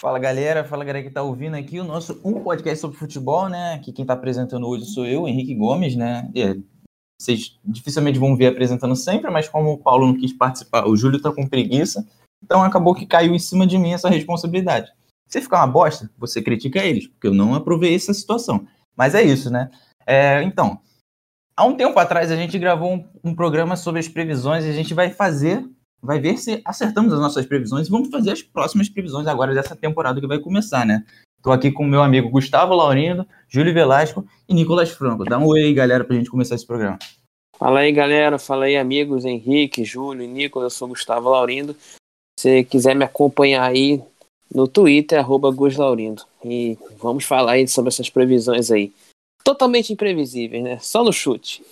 Fala galera, fala galera que tá ouvindo aqui o nosso um podcast sobre futebol, né? Que quem tá apresentando hoje sou eu, Henrique Gomes, né? É, vocês dificilmente vão ver apresentando sempre, mas como o Paulo não quis participar, o Júlio tá com preguiça, então acabou que caiu em cima de mim essa responsabilidade. Se ficar uma bosta, você critica eles, porque eu não aprovei essa situação. Mas é isso, né? É, então, há um tempo atrás a gente gravou um, um programa sobre as previsões e a gente vai fazer vai ver se acertamos as nossas previsões e vamos fazer as próximas previsões agora dessa temporada que vai começar, né? Estou aqui com meu amigo Gustavo Laurindo, Júlio Velasco e Nicolas Franco. Dá um oi aí, galera, para a gente começar esse programa. Fala aí, galera. Fala aí, amigos Henrique, Júlio Nicolas. Eu sou Gustavo Laurindo. Se quiser me acompanhar aí no Twitter, arroba Gus Laurindo. E vamos falar aí sobre essas previsões aí. Totalmente imprevisíveis, né? Só no chute.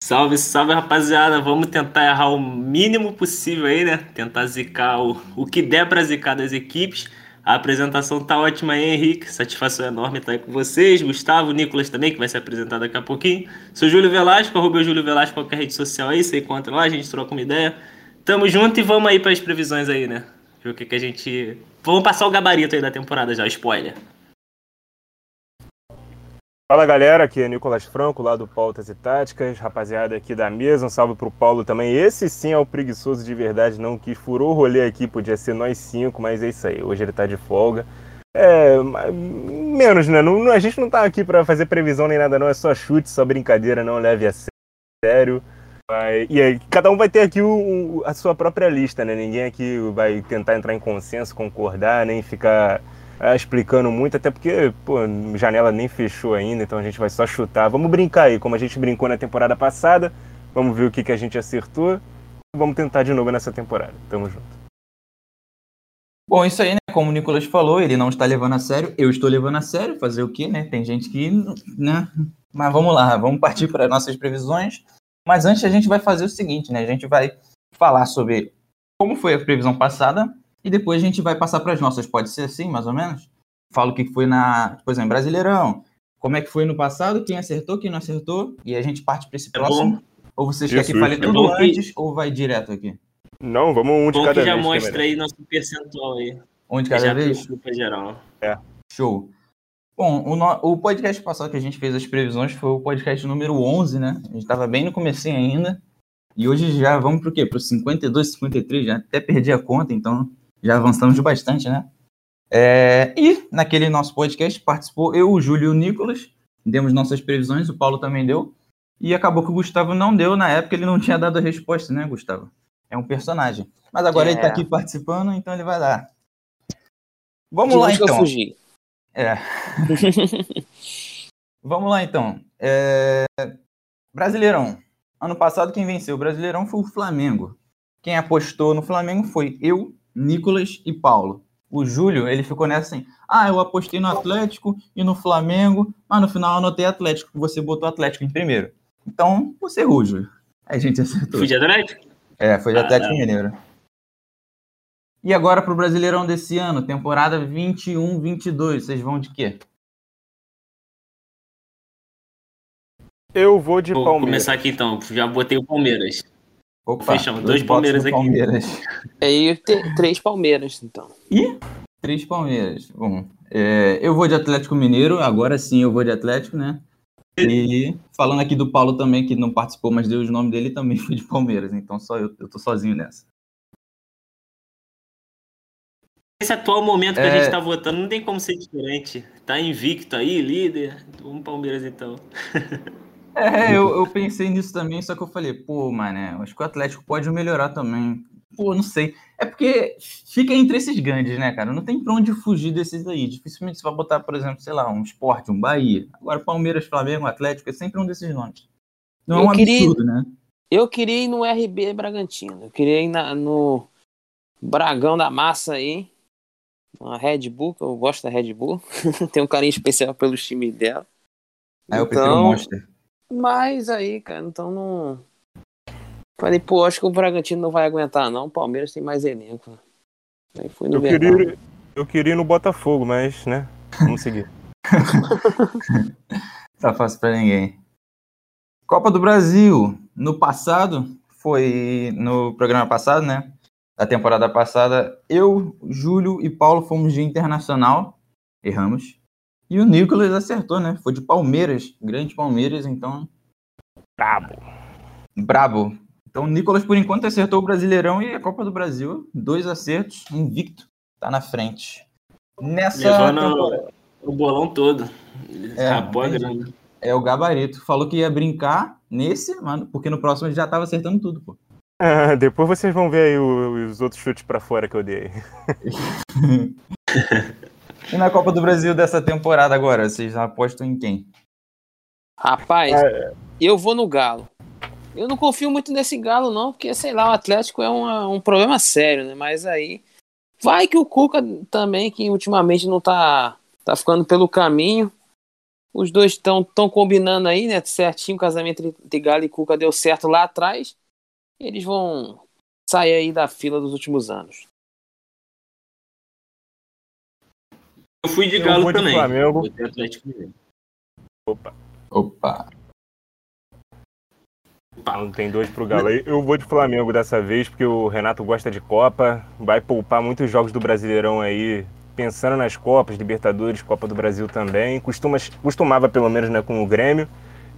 Salve, salve rapaziada. Vamos tentar errar o mínimo possível aí, né? Tentar zicar o, o que der para zicar das equipes. A apresentação tá ótima aí, Henrique. Satisfação enorme estar aí com vocês. Gustavo, Nicolas também, que vai se apresentar daqui a pouquinho. Sou Júlio Velasco, arroba Júlio Velasco, qualquer rede social aí, você encontra lá, a gente troca uma ideia. Tamo junto e vamos aí para as previsões aí, né? Ver o que, que a gente. Vamos passar o gabarito aí da temporada já, spoiler. Fala galera, aqui é Nicolas Franco, lá do Pautas e Táticas, rapaziada aqui da mesa, um salve pro Paulo também. Esse sim é o preguiçoso de verdade, não que furou o rolê aqui, podia ser nós cinco, mas é isso aí, hoje ele tá de folga. É, menos, né? Não, a gente não tá aqui para fazer previsão nem nada, não, é só chute, só brincadeira, não leve a sério. E aí, cada um vai ter aqui o, a sua própria lista, né? Ninguém aqui vai tentar entrar em consenso, concordar, nem ficar é, explicando muito, até porque, pô, janela nem fechou ainda, então a gente vai só chutar. Vamos brincar aí, como a gente brincou na temporada passada, vamos ver o que, que a gente acertou. Vamos tentar de novo nessa temporada. Tamo junto. Bom, isso aí, né? Como o Nicolas falou, ele não está levando a sério, eu estou levando a sério. Fazer o quê, né? Tem gente que, né? Mas vamos lá, vamos partir para nossas previsões. Mas antes a gente vai fazer o seguinte, né? A gente vai falar sobre como foi a previsão passada, e depois a gente vai passar para as nossas. Pode ser assim, mais ou menos? Falo o que foi na, por exemplo, Brasileirão. Como é que foi no passado, quem acertou, quem não acertou, e a gente parte para esse é próximo. Bom. Ou vocês querem que fale é tudo antes, que... ou vai direto aqui? Não, vamos um de bom cada que já vez. já é mostra aí nosso percentual aí. Um de cada vez? geral. É. Show. Bom, o, no... o podcast passado que a gente fez as previsões foi o podcast número 11, né? A gente estava bem no começo ainda. E hoje já vamos para o quê? Para os 52, 53, já até perdi a conta, então já avançamos de bastante, né? É, e naquele nosso podcast participou eu, o Júlio e o Nicolas, demos nossas previsões, o Paulo também deu, e acabou que o Gustavo não deu, na época ele não tinha dado a resposta, né, Gustavo? É um personagem. Mas agora é. ele tá aqui participando, então ele vai dar. Vamos de lá então. Eu fugi. É. Vamos lá então. É... Brasileirão. Ano passado quem venceu o Brasileirão foi o Flamengo. Quem apostou no Flamengo foi eu, Nicolas e Paulo. O Júlio, ele ficou nessa assim: ah, eu apostei no Atlético e no Flamengo, mas no final eu anotei Atlético, você botou Atlético em primeiro. Então, você errou, Júlio. Aí a gente acertou. Foi de Atlético? É, foi de Atlético ah, Mineiro. E agora pro Brasileirão desse ano, temporada 21-22, vocês vão de quê? Eu vou de vou Palmeiras. Vou começar aqui então, já botei o Palmeiras. Opa, Fechamos, dois, dois Palmeiras aqui. Palmeiras. Aí três Palmeiras, então. E? Três Palmeiras. Bom, é, eu vou de Atlético Mineiro, agora sim eu vou de Atlético, né? E falando aqui do Paulo também, que não participou, mas deu o nome dele, também foi de Palmeiras, então só eu, eu tô sozinho nessa. Esse atual momento que é... a gente tá votando não tem como ser diferente. Tá invicto aí, líder. Vamos Palmeiras então. É, eu, eu pensei nisso também, só que eu falei, pô, mano, acho que o Atlético pode melhorar também. Pô, não sei. É porque fica entre esses grandes, né, cara? Não tem pra onde fugir desses aí. Dificilmente você vai botar, por exemplo, sei lá, um esporte, um Bahia. Agora, Palmeiras, Flamengo, Atlético, é sempre um desses nomes. Não é um queria, absurdo, né? Eu queria ir no RB Bragantino. Eu queria ir na, no Bragão da Massa aí. Uma Red Bull, que eu gosto da Red Bull. Tenho um carinho especial pelos times dela. Ah, eu então, prefiro o Monster. Mas aí, cara, então não. Falei, pô, acho que o Bragantino não vai aguentar, não. O Palmeiras tem mais elenco. Aí fui no eu queria, eu queria ir no Botafogo, mas, né? Vamos seguir. tá fácil pra ninguém. Copa do Brasil. No passado, foi no programa passado, né? da temporada passada, eu, Júlio e Paulo fomos de Internacional, erramos. E o Nicolas acertou, né? Foi de Palmeiras, grande Palmeiras, então. Brabo. Brabo. Então o Nicolas, por enquanto, acertou o Brasileirão e a Copa do Brasil. Dois acertos, invicto. Tá na frente. Nessa. Levando o bolão todo. É, Rapou a entendi. grana. É o gabarito. Falou que ia brincar nesse, mano, porque no próximo ele já tava acertando tudo, pô. Ah, depois vocês vão ver aí os outros chutes pra fora que eu dei. E na Copa do Brasil dessa temporada agora, vocês apostam em quem? Rapaz, É. eu vou no Galo. Eu não confio muito nesse Galo, não, porque, sei lá, o Atlético é uma- um problema sério, né? Mas aí. Vai que o Cuca também, que ultimamente não tá, tá ficando pelo caminho. Os dois estão tão combinando aí, né? Certinho, o casamento entre Galo e Cuca deu certo lá atrás. Eles vão sair aí da fila dos últimos anos. Eu fui de Eu Galo vou de também. Flamengo. Botei Atlético Mineiro. Opa, Opa. não tem dois pro Galo aí. Eu vou de Flamengo dessa vez, porque o Renato gosta de Copa. Vai poupar muitos jogos do Brasileirão aí, pensando nas Copas, Libertadores, Copa do Brasil também. Costuma, costumava, pelo menos, né, com o Grêmio,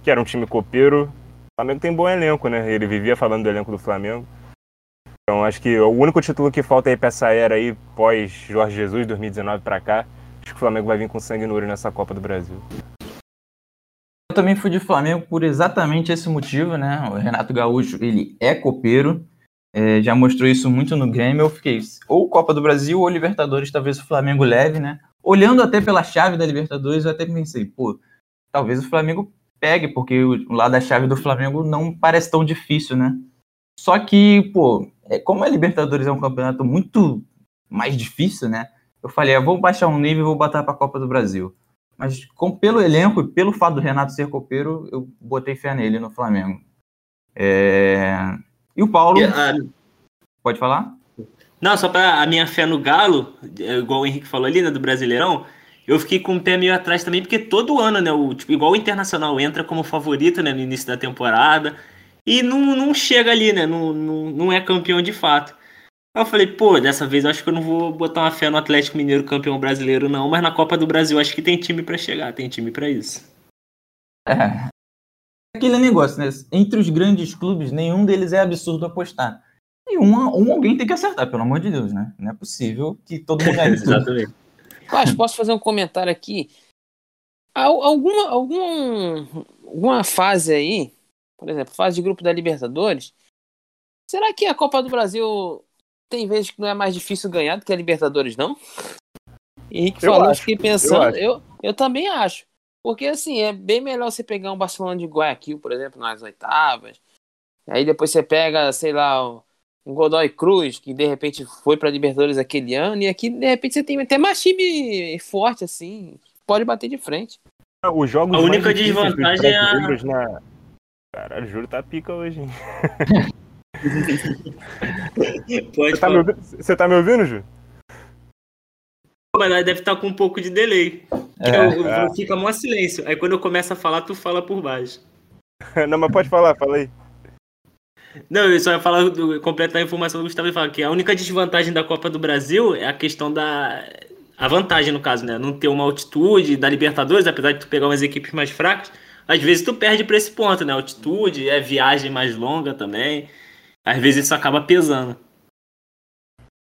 que era um time copeiro. O Flamengo tem bom elenco, né? Ele vivia falando do elenco do Flamengo. Então acho que o único título que falta aí pra essa era aí, pós Jorge Jesus, 2019 pra cá, acho que o Flamengo vai vir com sangue no olho nessa Copa do Brasil. Eu também fui de Flamengo por exatamente esse motivo, né? O Renato Gaúcho, ele é copeiro, é, já mostrou isso muito no Grêmio. Eu fiquei, ou Copa do Brasil ou Libertadores, talvez o Flamengo leve, né? Olhando até pela chave da Libertadores, eu até pensei, pô, talvez o Flamengo pegue, porque o lado da chave do Flamengo não parece tão difícil, né? Só que, pô, é, como a Libertadores é um campeonato muito mais difícil, né? Eu falei, eu vou baixar um nível e vou botar pra Copa do Brasil. Mas com, pelo elenco e pelo fato do Renato ser copeiro, eu botei fé nele no Flamengo. É, E o Paulo, pode falar? Não, só pra a minha fé no Galo, é, igual o Henrique falou ali, né, do Brasileirão, eu fiquei com o pé meio atrás também, porque todo ano, né, o, tipo, igual o Internacional entra como favorito, né, no início da temporada, e não, não chega ali, né, não, não, não é campeão de fato. Aí eu falei, pô, dessa vez eu acho que eu não vou botar uma fé no Atlético Mineiro campeão brasileiro, não, mas na Copa do Brasil acho que tem time pra chegar, tem time pra isso. É. Aquele negócio, né? Entre os grandes clubes, nenhum deles é absurdo apostar. E um, um alguém tem que acertar, pelo amor de Deus, né? Não é possível que todo mundo ganhe. Exatamente. Mas posso fazer um comentário aqui? Al- Alguma, algum, alguma fase aí, por exemplo, fase de grupo da Libertadores, será que a Copa do Brasil tem vezes que não é mais difícil ganhar do que a Libertadores, não? Henrique Eu falou, eu acho, fiquei pensando, eu eu, eu também acho. Porque assim, é bem melhor você pegar um Barcelona de Guayaquil, por exemplo, nas oitavas. Aí depois você pega, sei lá, um Godoy Cruz, que de repente foi pra Libertadores aquele ano, e aqui de repente você tem até mais time forte, assim, pode bater de frente. Os jogos A única desvantagem é a- na... Caralho, o Júlio tá pica hoje, hein? Pode Você tá, me você tá me ouvindo, Júlio? Mas deve estar com um pouco de delay. É, eu- eu- é. Fica mó silêncio. Aí quando eu começo a falar, tu fala por baixo. Não, mas pode falar, fala aí. Não, eu só ia falar, do, completar a informação do Gustavo e falar que a única desvantagem da Copa do Brasil é a questão da. A vantagem, no caso, né? Não ter uma altitude da Libertadores, apesar de tu pegar umas equipes mais fracas, às vezes tu perde pra esse ponto, né? Altitude, é viagem mais longa também. Às vezes isso acaba pesando.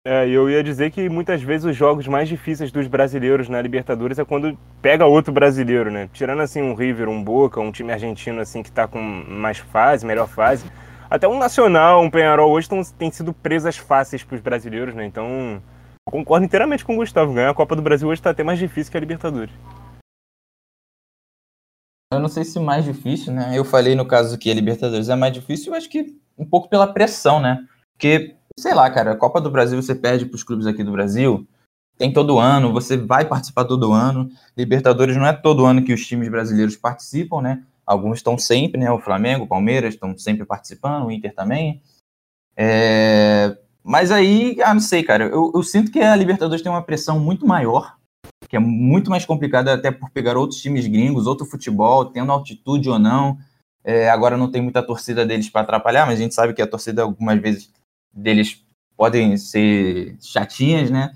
É, eu ia dizer que muitas vezes os jogos mais difíceis dos brasileiros na Libertadores é quando pega outro brasileiro, né? Tirando assim um River, um Boca, um time argentino assim que tá com mais fase, melhor fase. Até um Nacional, um Penharol hoje tão, tem sido presas fáceis pros brasileiros, né? Então, eu concordo inteiramente com o Gustavo. Ganhar a Copa do Brasil hoje tá até mais difícil que a Libertadores. Eu não sei se mais difícil, né? Eu falei no caso que a Libertadores é mais difícil, eu acho que um pouco pela pressão, né? Porque, sei lá, cara, a Copa do Brasil você perde para os clubes aqui do Brasil, tem todo ano, você vai participar todo ano. Libertadores não é todo ano que os times brasileiros participam, né? Alguns estão sempre, né? O Flamengo, o Palmeiras estão sempre participando, o Inter também. É, Mas aí, ah, não sei, cara. Eu, eu sinto que a Libertadores tem uma pressão muito maior, que é muito mais complicada até por pegar outros times gringos, outro futebol, tendo altitude ou não. É, agora não tem muita torcida deles para atrapalhar, mas a gente sabe que a torcida algumas vezes deles podem ser chatinhas, né?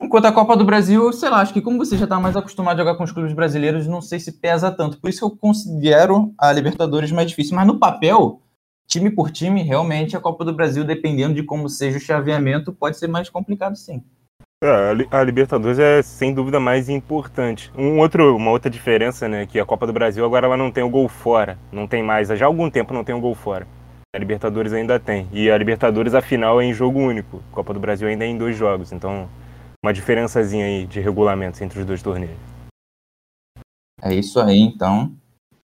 Enquanto a Copa do Brasil, sei lá, acho que como você já está mais acostumado a jogar com os clubes brasileiros, não sei se pesa tanto. Por isso eu considero a Libertadores mais difícil. Mas no papel, time por time, realmente a Copa do Brasil, dependendo de como seja o chaveamento, pode ser mais complicado sim. É, a Libertadores é sem dúvida mais importante. Um outro, uma outra diferença, né, que a Copa do Brasil agora ela não tem o gol fora, não tem mais, já há algum tempo não tem o gol fora. A Libertadores ainda tem. E a Libertadores a final é em jogo único. A Copa do Brasil ainda é em dois jogos, então uma diferençazinha aí de regulamentos entre os dois torneios. É isso aí, então.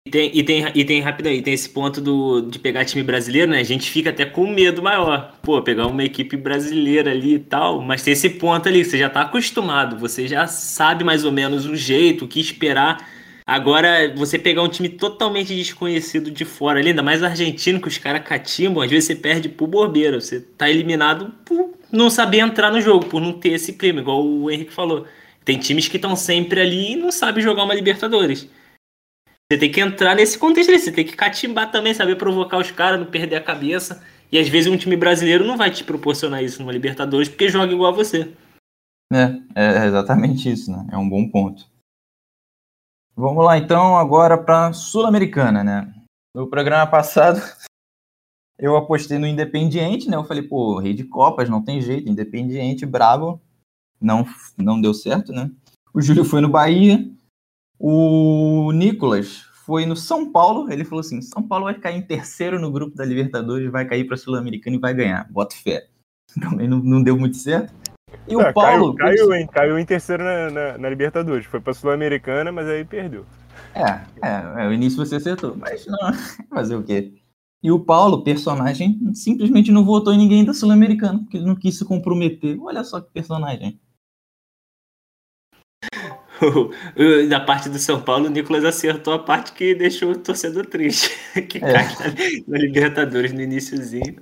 Tem, e tem, e tem rápido aí, tem esse ponto do, de pegar time brasileiro, né? A gente fica até com medo maior. Pô, pegar uma equipe brasileira ali e tal. Mas tem esse ponto ali, você já tá acostumado, você já sabe mais ou menos o jeito, o que esperar. Agora, você pegar um time totalmente desconhecido de fora ali, ainda mais argentino, que os caras catimbam, às vezes você perde por bobeira. Você tá eliminado por não saber entrar no jogo, por não ter esse clima, igual o Henrique falou. Tem times que estão sempre ali e não sabem jogar uma Libertadores. Você tem que entrar nesse contexto ali, você tem que catimbar também, saber provocar os caras, não perder a cabeça. E às vezes um time brasileiro não vai te proporcionar isso numa Libertadores porque joga igual a você. É, é exatamente isso, né? É um bom ponto. Vamos lá então agora para Sul-Americana, né? No programa passado eu apostei no Independiente, né? Eu falei, pô, rei de Copas, não tem jeito, Independiente, bravo. Não, não deu certo, né? O Júlio foi no Bahia, o Nicolas foi no São Paulo. Ele falou assim: São Paulo vai cair em terceiro no grupo da Libertadores, vai cair para a Sul-Americana e vai ganhar. Bota fé. Também não, não deu muito certo. E o Paulo. Caiu, caiu, hein? caiu em terceiro na, na, na Libertadores. Foi para a Sul-Americana, mas aí perdeu. É, é, é, o início você acertou, mas não, fazer o quê? E o Paulo, personagem, simplesmente não votou em ninguém da Sul-Americana, porque ele não quis se comprometer. Olha só que personagem. da parte do São Paulo, o Nicolas acertou a parte que deixou o torcedor triste. que é. cai na Libertadores no iníciozinho.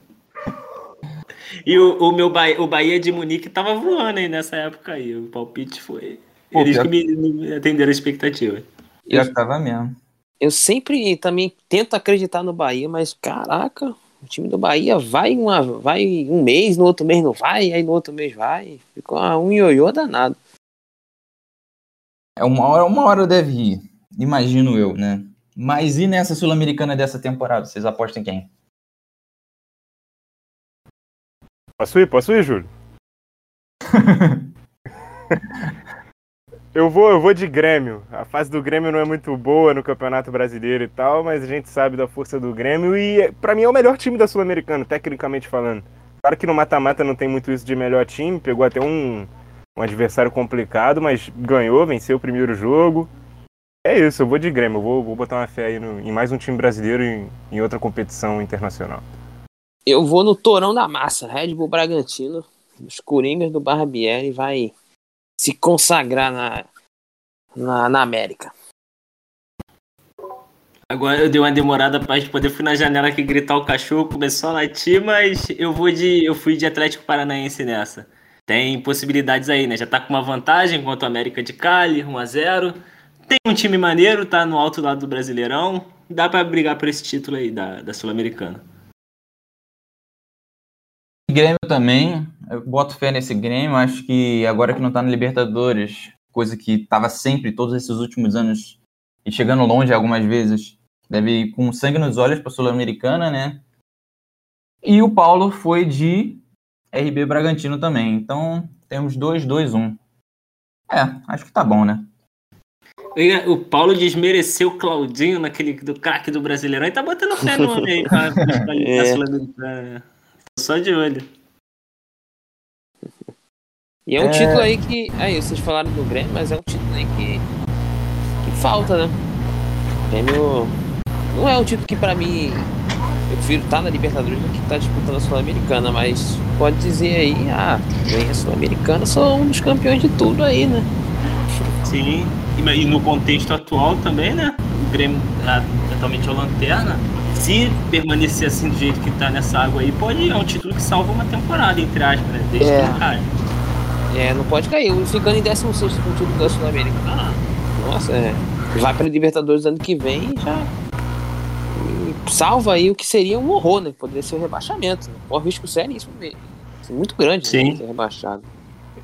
E o, o meu Bahia, o Bahia de Munique tava voando aí nessa época aí. O palpite foi. Pô, Eles que me, me atenderam a expectativa. Eu tava mesmo. Eu sempre também tento acreditar no Bahia, mas caraca, o time do Bahia vai, uma, vai um mês, no outro mês não vai, aí no outro mês vai. Ficou um ioiô danado. É uma hora, uma hora deve ir, imagino eu, né? Mas e nessa Sul-Americana dessa temporada? Vocês apostam em quem? Posso ir? Posso ir, Júlio? eu vou, eu vou de Grêmio. A fase do Grêmio não é muito boa no Campeonato Brasileiro e tal, mas a gente sabe da força do Grêmio e para mim é o melhor time da Sul-Americana, tecnicamente falando. Claro que no mata-mata não tem muito isso de melhor time, pegou até um um adversário complicado, mas ganhou, venceu o primeiro jogo. É isso, eu vou de Grêmio, eu vou, vou botar uma fé aí no, em mais um time brasileiro em, em outra competição internacional. Eu vou no Torão da Massa, Red Bull Bragantino, os Coringas do Barbieri vai se consagrar na, na, na América. Agora eu dei uma demorada pra gente poder fui na janela aqui gritar o cachorro, começou a latir, mas eu vou de. eu fui de Atlético Paranaense nessa tem possibilidades aí, né? Já tá com uma vantagem contra o América de Cali, 1 a 0 Tem um time maneiro, tá no alto lado do Brasileirão. Dá para brigar por esse título aí da, da Sul-Americana. Grêmio também, eu boto fé nesse Grêmio, acho que agora que não tá na Libertadores, coisa que tava sempre, todos esses últimos anos, e chegando longe algumas vezes, deve ir com sangue nos olhos pra Sul-Americana, né? E o Paulo foi de RB Bragantino também. Então, temos 2, 2, 1. É, acho que tá bom, né? O Paulo desmereceu o Claudinho naquele do craque do Brasileirão e tá botando fé no homem aí pra, pra é. Só de olho. E é um é... título aí que. Aí, vocês falaram do Grêmio, mas é um título aí que. que falta, né? O Grêmio. Não é um título que pra mim eu prefiro estar tá na Libertadores do que estar tá disputando a Sul-Americana, mas pode dizer aí, ah, ganha a Sul-Americana, sou um dos campeões de tudo aí, né? Sim, e no contexto atual também, né? O Grêmio é totalmente a lanterna. Se permanecer assim do jeito que tá nessa água aí, pode é um título que salva uma temporada, entre aspas, né? Desde é. que caia. É, não pode cair. Ficando em 16 com o título da Sul-Americana. Ah, nossa, é. Vai para Libertadores ano que vem e já salva aí o que seria um horror, né? Poderia ser um rebaixamento. Né? Um risco seríssimo mesmo. muito grande Sim. né, ser rebaixado.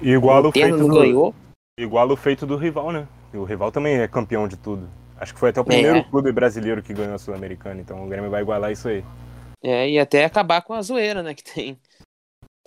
Igual o, feito não do, ganhou. igual o feito do rival, né? E o rival também é campeão de tudo. Acho que foi até o primeiro É. clube brasileiro que ganhou a Sul-Americana, então o Grêmio vai igualar isso aí. É, e até acabar com a zoeira, né? Que tem.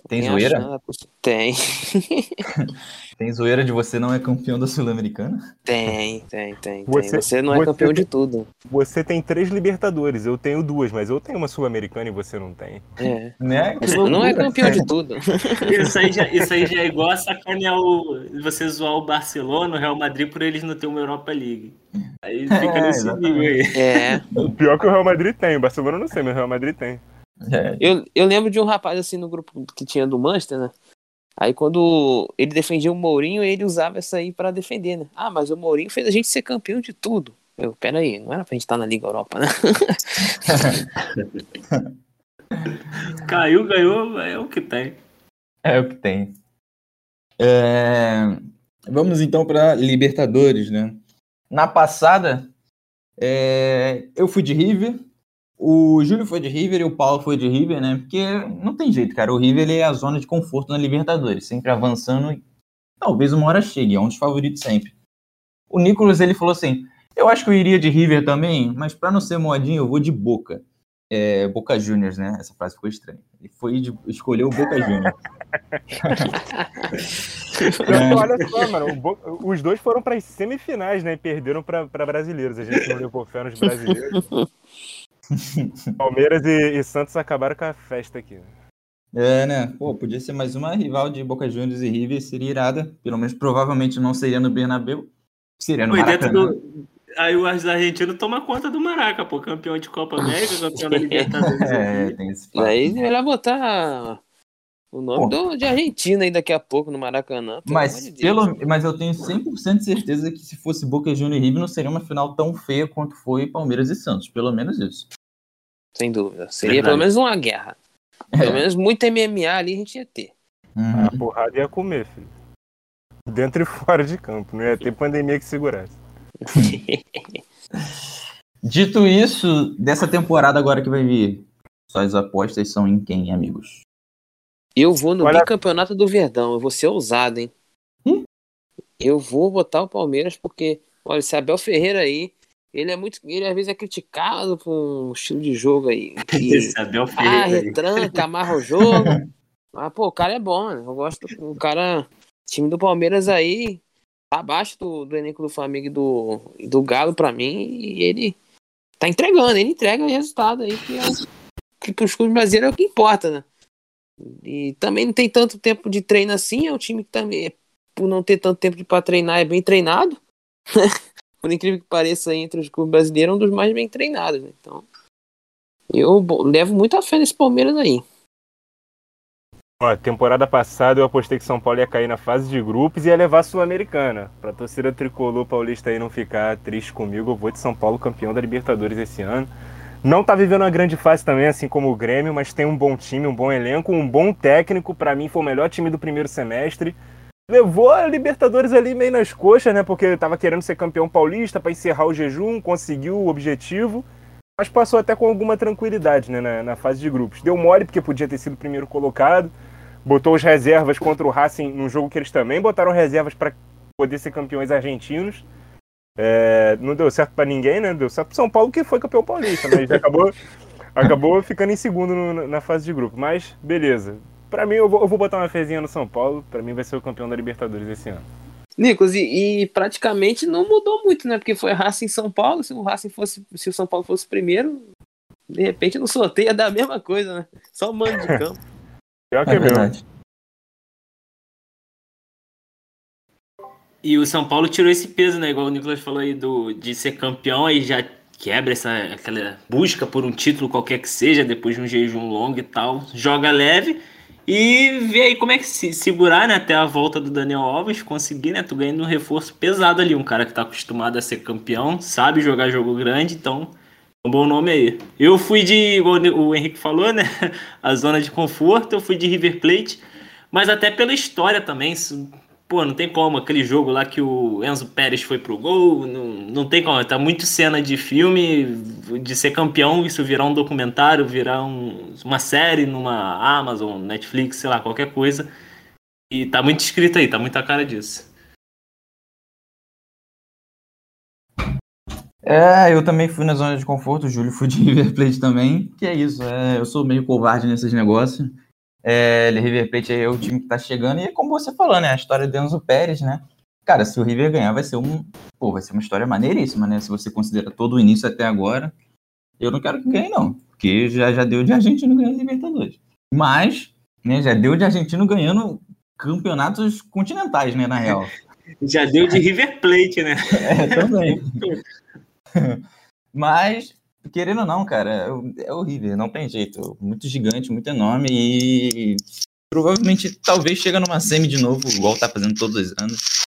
Tem a zoeira? chance- Tem, Tem zoeira de você não é campeão da Sul-Americana? tem, tem, tem. Você- tem. Você não é você campeão tem- de tudo. Você tem três Libertadores, eu tenho duas, mas eu tenho uma Sul-Americana e você não tem. É. Né? Você não é campeão de tudo. Isso aí, já, isso aí já é igual a sacanear o. Você zoar o Barcelona, o Real Madrid, por eles não terem uma Europa League. Aí fica É, nesse nível aí. É. O pior que o Real Madrid tem, o Barcelona eu não sei, mas o Real Madrid tem. É, Eu, eu lembro de um rapaz assim no grupo que tinha do Manchester, né? Aí quando ele defendia o Mourinho, ele usava essa aí pra defender, né? Ah, mas o Mourinho fez a gente ser campeão de tudo. Eu, peraí, não era pra gente estar na Liga Europa, né? Caiu, ganhou, é o que tem. é o que tem. É, Vamos então para Libertadores, né? Na passada, é, eu fui de River, o Júlio foi de River e o Paulo foi de River, né? Porque não tem jeito, cara. O River ele é a zona de conforto na Libertadores, sempre avançando e talvez uma hora chegue, é um dos favoritos sempre. O Nicolas ele falou assim: eu acho que eu iria de River também, mas para não ser modinho, eu vou de Boca. É, Boca Juniors, né? Essa frase ficou estranha. Ele foi de, escolheu o Boca Juniors. Então, olha só, mano, Bo- os dois foram para as semifinais, né? E perderam para brasileiros. A gente não levou fé nos brasileiros. Palmeiras e, e Santos acabaram com a festa aqui. É, né? Pô, podia ser mais uma rival de Boca Juniors e River, seria irada. Pelo menos provavelmente não seria no Bernabéu. Seria no Foi Maracanã. do. Aí o argentino toma conta do Maraca, pô. Campeão de Copa América, campeão da Libertadores. É, tem esse fato. Aí é melhor botar o nome do, de Argentina aí daqui a pouco no Maracanã. Mas, de pelo, mas eu tenho 100% de certeza que se fosse Boca Juniors e River não seria uma final tão feia quanto foi Palmeiras e Santos. Pelo menos isso. Sem dúvida. Seria Verdade. pelo menos uma guerra. Pelo É. menos muito MMA ali a gente ia ter. Uhum. A porrada ia comer, filho. Dentro e fora de campo. Não ia ter pandemia que segurasse. Dito isso, dessa temporada agora que vai vir, suas apostas são em quem, amigos? Eu vou no Olha- bicampeonato do Verdão. Eu vou ser ousado, hein? Ih. Eu vou botar o Palmeiras porque, olha, esse Abel Ferreira aí, ele é muito. Ele às vezes é criticado por um estilo de jogo aí. que- ah, retranca, amarra o jogo. Mas, pô, o cara é bom, né? Eu gosto o cara. O time do Palmeiras aí tá abaixo do, do elenco do Flamengo e do, do Galo pra mim. E ele tá entregando, ele entrega resultado aí que, é, o- que pros clubes brasileiros é o que importa, né? E também não tem tanto tempo de treino assim, é um time que também, por não ter tanto tempo pra treinar, é bem treinado. Por incrível que pareça, entre os clubes brasileiros, é um dos mais bem treinados, né? Então, eu levo muita fé nesse Palmeiras aí. Ó, temporada passada eu apostei que São Paulo ia cair na fase de grupos e ia levar a Sul-Americana. Pra torcida tricolor paulista aí não ficar triste comigo, eu vou de São Paulo campeão da Libertadores esse ano. Não tá vivendo uma grande fase também, assim como o Grêmio, mas tem um bom time, um bom elenco, um bom técnico. Pra mim foi o melhor time do primeiro semestre. Levou a Libertadores ali meio nas coxas, né? Porque tava querendo ser campeão paulista pra encerrar o jejum, conseguiu o objetivo. Mas passou até com alguma tranquilidade né, na, na fase de grupos. Deu mole porque podia ter sido o primeiro colocado. Botou os reservas contra o Racing num jogo que eles também botaram reservas para poder ser campeões argentinos. É, não deu certo para ninguém, né? Deu certo pro São Paulo que foi campeão paulista, mas acabou, acabou ficando em segundo no- na fase de grupo. Mas beleza. Para mim, eu vou, eu vou botar uma fezinha no São Paulo. Para mim, vai ser o campeão da Libertadores esse ano. Nicolas, e, e praticamente não mudou muito, né? Porque foi Racing em São Paulo. Se o Racing fosse, se o São Paulo fosse primeiro, de repente no sorteio ia dar a mesma coisa, né? Só o mando de campo. Pior que É é mesmo. verdade. E o São Paulo tirou esse peso, né? Igual o Nicolas falou aí do, de ser campeão, aí já quebra essa aquela busca por um título qualquer que seja, depois de um jejum longo e tal. Joga leve e vê aí como é que se segurar, né? Até a volta do Daniel Alves, conseguir, né? Tu ganhando um reforço pesado ali, um cara que tá acostumado a ser campeão, sabe jogar jogo grande, então. Um bom nome aí. Eu fui de, igual o Henrique falou, né? A zona de conforto, eu fui de River Plate, mas até pela história também. Pô, não tem como. Aquele jogo lá que o Enzo Pérez foi pro gol, não, não tem como. Tá muito cena de filme, de ser campeão, isso virar um documentário, virar um, uma série numa Amazon, Netflix, sei lá, qualquer coisa. E tá muito escrito aí, tá muita cara disso. É, eu também fui na zona de conforto, o Júlio foi de River Plate também, que é isso, é, eu sou meio covarde nesses negócios. É, River Plate é o time que tá chegando, e é como você falou, né, a história de Enzo Pérez, né, cara, se o River ganhar vai ser um, pô, vai ser uma história maneiríssima, né, se você considera todo o início até agora, eu não quero que ganhe não, porque já, já deu de argentino ganhando Libertadores. Mas, né, já deu de argentino ganhando campeonatos continentais, né, na real. Já deu de River Plate, né? É, também. Mas, querendo ou não, cara, é horrível, não tem jeito. Muito gigante, muito enorme e provavelmente talvez chega numa semi de novo, igual tá fazendo todos os anos.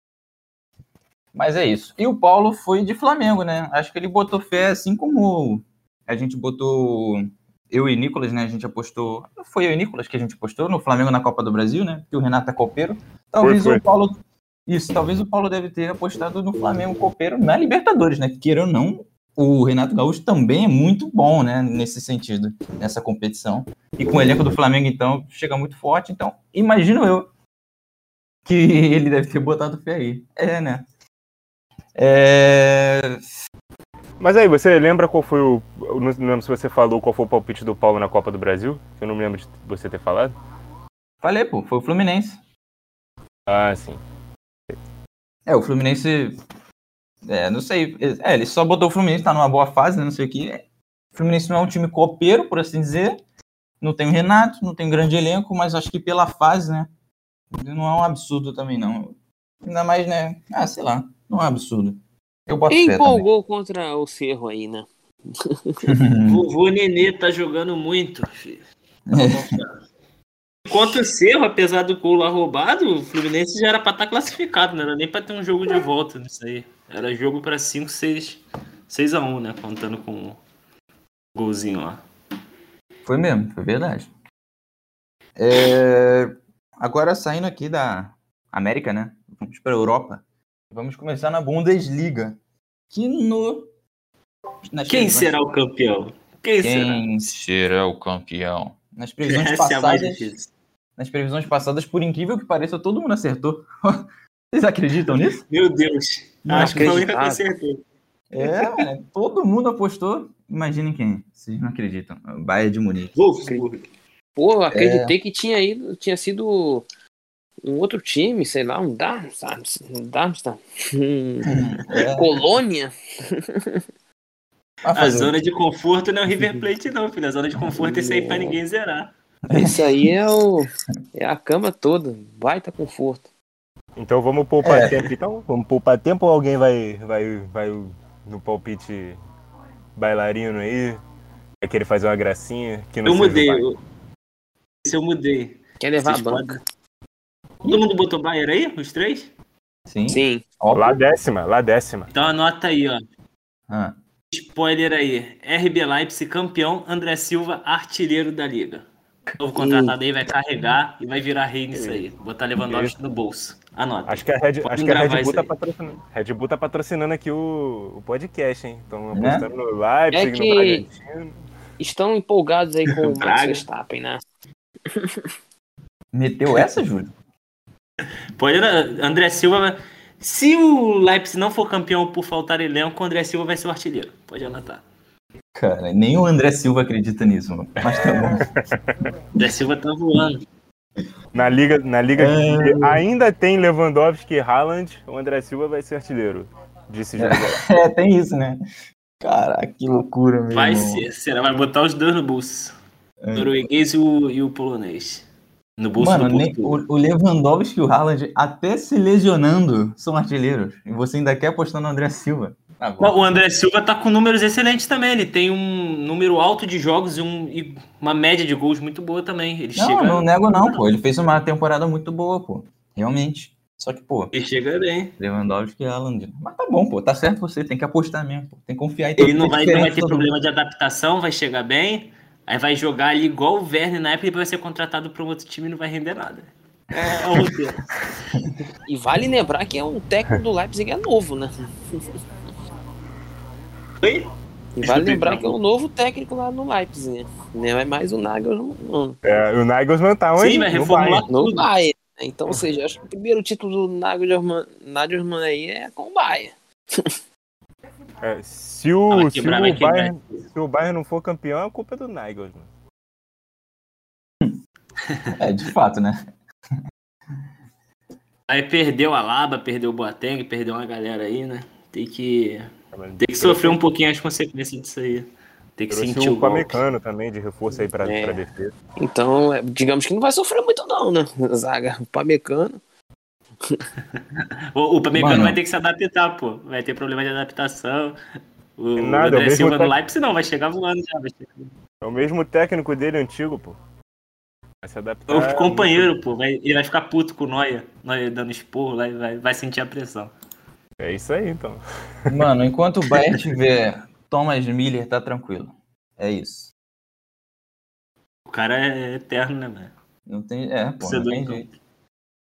Mas é isso. E o Paulo foi de Flamengo, né? Acho que ele botou fé, assim como a gente botou. Eu e Nicolas, né? A gente apostou. Foi eu e Nicolas que a gente apostou no Flamengo na Copa do Brasil, né? Que o Renato é copeiro. Talvez foi, foi. o Paulo isso, talvez o Paulo deve ter apostado no Flamengo copeiro na Libertadores, né? Queira ou não, o Renato Gaúcho também é muito bom, né? Nesse sentido, nessa competição. E com o elenco do Flamengo, então, chega muito forte. Então, imagino eu que ele deve ter botado fé aí. É, né? É... Mas aí, você lembra qual foi o. Não lembro se você falou qual foi o palpite do Paulo na Copa do Brasil? Eu não me lembro de você ter falado. Falei, pô, foi o Fluminense. Ah, sim. É, o Fluminense. É, não sei. É, ele só botou o Fluminense, tá numa boa fase, né? Não sei o que. O Fluminense não é um time copeiro, por assim dizer. Não tem o Renato, não tem grande elenco, mas acho que pela fase, né? Não é um absurdo também, não. Ainda mais, né? Ah, sei lá. Não é um absurdo. Eu boto Empolgou contra o Cerro aí, né? Vovô Nenê tá jogando muito, filho. É. Contra o Cerro, apesar do gol lá roubado, o Fluminense já era para estar tá classificado, não era nem para ter um jogo de volta nisso aí. Era jogo para 5, 6, 6 a 1, né? Contando com o golzinho lá. Foi mesmo, foi verdade. É... Agora saindo aqui da América, né? Vamos para a Europa. Vamos começar na Bundesliga. Que no. Quem será o campeão? Quem, Quem será? será? o campeão? Nas previsões Essa é passadas. É nas previsões passadas, por incrível que pareça, todo mundo acertou. Vocês acreditam nisso? Meu Deus. Não, Acho que única que acertou. É, todo mundo apostou. Imaginem quem. Vocês não acreditam. Bayern de Munique. Wolfsburg. Pô, acreditei é... que tinha ido, tinha sido um outro time, sei lá, um Darmstadt, um Darmstadt, é. Colônia. A zona de conforto não é o River Plate, não, filho. A zona de conforto é isso aí pra ninguém zerar. Isso aí é, o, é a cama toda, baita conforto. Então vamos poupar é. tempo, então? Vamos poupar tempo ou alguém vai, vai, vai no palpite bailarino aí? Vai querer fazer uma gracinha? Que não eu mudei. Eu... Esse eu mudei. Quer levar Vocês a banca. Todo mundo botou Bayern aí? Os três? Sim. Sim. Lá décima, lá décima. Então anota aí, ó. Ah. Spoiler aí. RB Leipzig campeão, André Silva artilheiro da liga novo contratado aí vai carregar e vai virar rei nisso aí. Botar Lewandowski no bolso. Anota. Acho que a Red, acho que a Red Bull tá patrocinando. Red Bull tá patrocinando aqui o, o podcast, hein? Estão né? apostando é? no Leipzig, é que. Estão empolgados aí com o Max Verstappen, né? Meteu essa, Júlio? Pode, André Silva. Se o Leipzig não for campeão por faltar elenco, o André Silva vai ser o artilheiro. Pode anotar. Cara, nem o André Silva acredita nisso, mano. Mas tá bom. André Silva tá voando. Na liga, na liga é... que ainda tem Lewandowski e Haaland, o André Silva vai ser artilheiro. Disse José. É, tem isso, né? Cara, que loucura mesmo. Vai ser, será? Vai botar os dois no bolso. É. O norueguês e o, e o polonês. No bolso Mano, do nem, o, o Lewandowski e o Haaland, até se lesionando, são artilheiros. E você ainda quer apostar no André Silva. Agora. O André Silva tá com números excelentes também. Ele tem um número alto de jogos e, um, e uma média de gols muito boa também. Ele não, chega... não nego não, pô. Ele fez uma temporada muito boa, pô. Realmente. Só que, pô. Ele chega bem. Lewandowski e Haaland. Mas tá bom, pô. Tá certo você. Tem que apostar mesmo, pô. Tem que confiar em Ele não vai, não vai ter problema de adaptação, vai chegar bem. Aí vai jogar ali igual o Werner na época e vai ser contratado para um outro time e não vai render nada. É, é. E vale lembrar que é um técnico do Leipzig é novo, né? Oi? E vale lembrar que é um novo técnico lá no Leipzig, né? Não é mais o Nagelsmann, não. É, o Nagelsmann tá onde? Sim, vai No reformular Bayern. No. Bayern. né? Então, ou seja, acho que o primeiro título do Nagelsmann, Nagelsmann aí é com o Bayern. É, se o, Ah, se, quebrar, o. Bayern, se o Bayern não for campeão, a culpa é do Nagelsmann. É, de fato, né? Aí perdeu a Laba, perdeu o Boateng, perdeu uma galera aí, né? Tem que, tem que sofrer um pouquinho as consequências disso aí. Tem que Trouxe sentir o o. Pamecano também, de reforço aí pra, É. defesa. Então, é, digamos que não vai sofrer muito não, né? Zaga, o Pamecano. O, o Pamecano vai ter que se adaptar, pô. Vai ter problema de adaptação. O, Nada, o André o mesmo Silva no Leipzig não, vai chegar voando já. Vai chegar... É o mesmo técnico dele antigo, pô. Vai se adaptar. O companheiro, pô, vai, ele vai ficar puto com o Noia, Noia dando esporro lá e vai, vai sentir a pressão. É isso aí, então. Mano, enquanto o Bayern tiver Thomas Miller, tá tranquilo. É isso. O cara é eterno, né, velho? Não tem. É, pô, não Torcedor, tem jeito.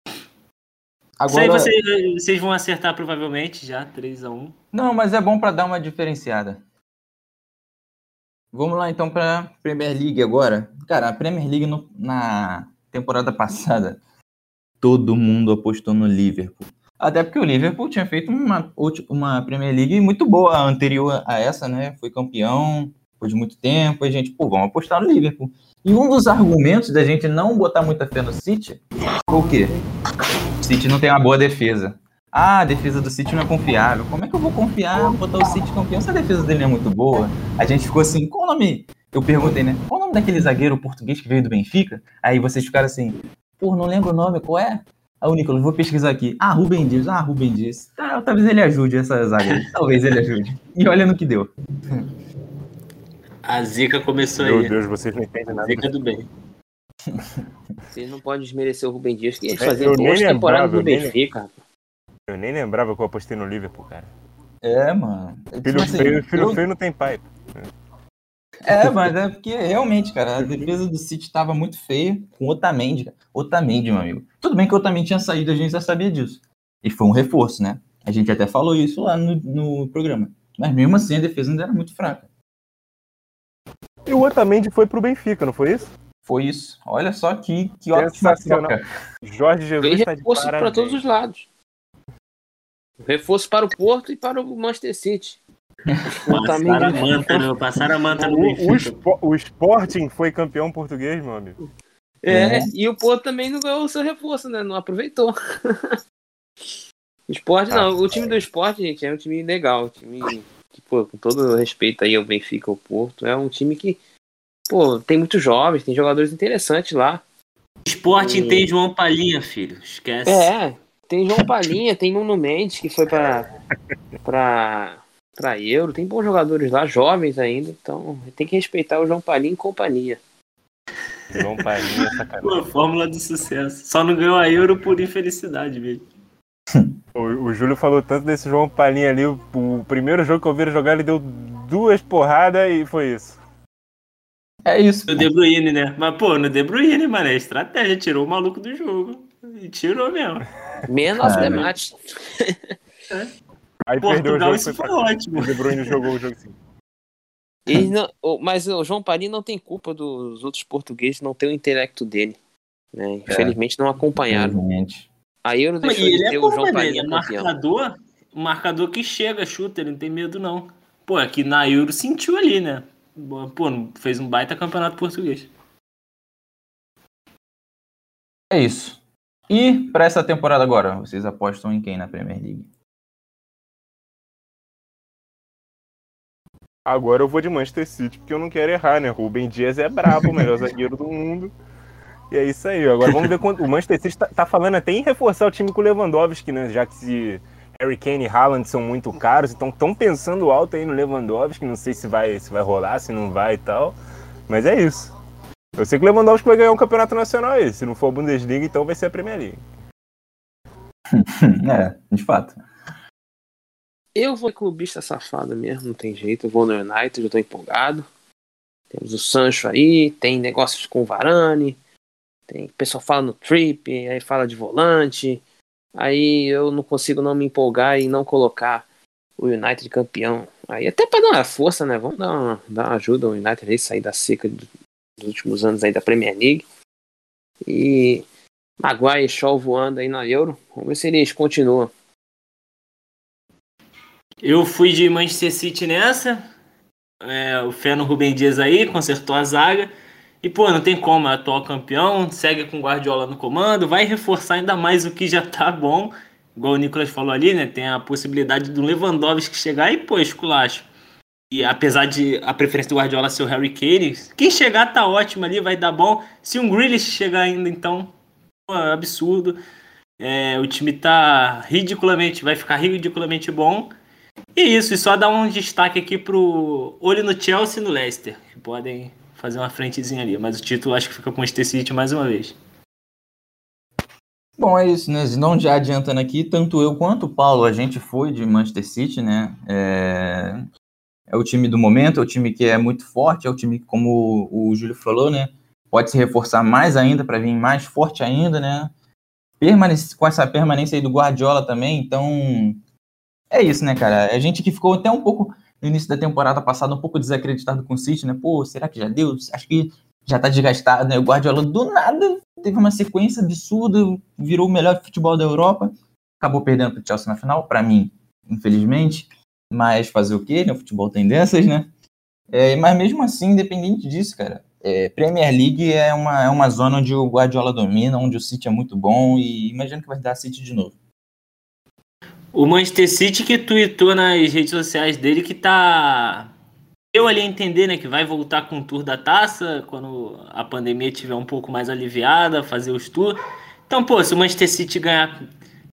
Isso aí Agora, vocês, vocês vão acertar provavelmente já, 3x1. Não, mas é bom pra dar uma diferenciada. Vamos lá então pra Premier League agora. Cara, a Premier League no- na temporada passada, todo mundo apostou no Liverpool. Até porque o Liverpool tinha feito uma, uma Premier League muito boa anterior a essa, né? Foi campeão de muito tempo. E a gente, pô, vamos apostar no Liverpool. E um dos argumentos da gente não botar muita fé no City foi o quê? O City não tem uma boa defesa. Ah, a defesa do City não é confiável. Como é que eu vou confiar, botar o City campeão se a defesa dele é muito boa? A gente ficou assim, qual o nome? Eu perguntei, né? Qual o nome daquele zagueiro português que veio do Benfica? Aí vocês ficaram assim, pô, não lembro o nome, qual é? Ah, o Nicolas, vou pesquisar aqui. Ah, Rubem Dias, ah, Rubem Dias. Tá, talvez ele ajude essa zaga. aí. Talvez ele ajude. E olha no que deu. A zica começou Meu aí. Deus, vocês não entendem nada. Zica do bem. Vocês não podem desmerecer o Rubem Dias, que ele É, nem boas temporadas nem Benfica. Eu nem lembrava que eu apostei no Liverpool, cara. É, mano. Tipo Filho assim, feio, filho eu- feio não tem pai. É, mas é porque realmente, cara, a defesa do City estava muito feia com o Otamendi, cara. Otamendi, meu amigo. Tudo bem que o Otamendi tinha saído, a gente já sabia disso. E foi um reforço, né? A gente até falou isso lá no, no programa. Mas mesmo assim, a defesa ainda era muito fraca. E o Otamendi foi pro Benfica, não foi isso? Foi isso. Olha só que, que ótima Sensacional. troca. Jorge Jesus Veio tá de reforço para todos os lados. Reforço para o Porto e para o Manchester City. Passaram a manta, né? Passaram a manta no O, o, Benfica. Spo- o Sporting foi campeão português, meu amigo. É, É. e o Porto também não ganhou o seu reforço, né? Não aproveitou. o Sport, Ah. não. O time do Sport, gente, é um time legal. Um time que, pô, com todo respeito aí ao Benfica, ao Porto, é um time que, pô, tem muitos jovens, tem jogadores interessantes lá. Sporting tem João Palhinha, filho. Esquece. É, tem João Palhinha, tem Nuno Mendes, que foi pra, pra, pra Euro. Tem bons jogadores lá, jovens ainda. Então, tem que respeitar o João Palhinha e companhia. João Palhinha, sacanagem. Pô, fórmula do sucesso. Só não ganhou a Euro por infelicidade mesmo. O, o Júlio falou tanto desse João Palhinha ali. O, o primeiro jogo que eu vi ele jogar, ele deu duas porradas e foi isso. É isso. No De Bruyne, né? Mas, pô, no De Bruyne, mano, é estratégia. Tirou o maluco do jogo. E tirou mesmo. Of the Cara. Aí perdeu o Portugal, jogo isso foi ótimo. O De Bruyne jogou o jogo. Eles não- mas o João Palhinha não tem culpa dos outros portugueses não ter o intelecto dele. Né? Infelizmente não acompanharam. Infelizmente. A Euro Mas deixou de ele ter é o João. Ele Palhinha é marcador, marcador que chega, chuta, ele não tem medo, não. Pô, aqui na Euro sentiu ali, né? Pô, fez um baita campeonato português. É isso. E para essa temporada agora, vocês apostam em quem na Premier League? Agora eu vou de Manchester City, porque eu não quero errar, né? Rubem Dias é brabo, o melhor zagueiro do mundo. E é isso aí. Agora vamos ver quanto. O Manchester City tá, tá falando até em reforçar o time com o Lewandowski, né? Já que se Harry Kane e Haaland são muito caros, então estão pensando alto aí no Lewandowski. Não sei se vai, se vai rolar, se não vai e tal. Mas é isso. Eu sei que o Lewandowski vai ganhar um campeonato nacional aí. Se não for a Bundesliga, então vai ser a Premier League. é, de fato. Eu vou clubista safado mesmo, não tem jeito. Eu vou no United, eu tô empolgado. Temos o Sancho aí, tem negócios com o Varane. Tem o pessoal fala no trip, aí fala de volante. Aí eu não consigo não me empolgar e não colocar o United campeão. Aí até para dar uma força, né? Vamos dar uma, dar uma ajuda ao United aí sair da seca dos últimos anos aí da Premier League. E Maguire e Shaw voando aí na Euro. Vamos ver se eles continuam. Eu fui de Manchester City nessa. É, o fé no Rubem Dias aí, consertou a zaga. E, pô, não tem como, é atual campeão, segue com Guardiola no comando, vai reforçar ainda mais o que já tá bom. Igual o Nicolas falou ali, né? Tem a possibilidade do Lewandowski chegar e, pô, esculacho. E apesar de a preferência do Guardiola ser o Harry Kane, quem chegar tá ótimo ali, vai dar bom. Se um Grealish chegar ainda, então, pô, é absurdo. É, o time tá ridiculamente, vai ficar ridiculamente bom. E isso, e só dar um destaque aqui pro olho no Chelsea e no Leicester, que podem fazer uma frentezinha ali. Mas o título acho que fica com o Manchester City mais uma vez. Bom, é isso, né? Não já adiantando aqui, tanto eu quanto o Paulo, a gente foi de Manchester City, né? É, é o time do momento, é o time que é muito forte, é o time que, como o Júlio falou, né? Pode se reforçar mais ainda para vir mais forte ainda, né? Permanece, com essa permanência aí do Guardiola também, então é isso, né, cara? A gente que ficou até um pouco no início da temporada passada um pouco desacreditado com o City, né? Pô, será que já deu? Acho que já tá desgastado, né? O Guardiola do nada teve uma sequência absurda, virou o melhor futebol da Europa, acabou perdendo pro Chelsea na final, para mim, infelizmente, mas fazer o quê? Né? O futebol tem dessas, né? É, mas mesmo assim, independente disso, cara, é, Premier League é uma, é uma zona onde o Guardiola domina, onde o City é muito bom e imagino que vai dar City de novo. O Manchester City que tweetou nas redes sociais dele que tá. Eu ali a entender, né, que vai voltar com o tour da taça quando a pandemia estiver um pouco mais aliviada, fazer os tours. Então, pô, se o Manchester City ganhar,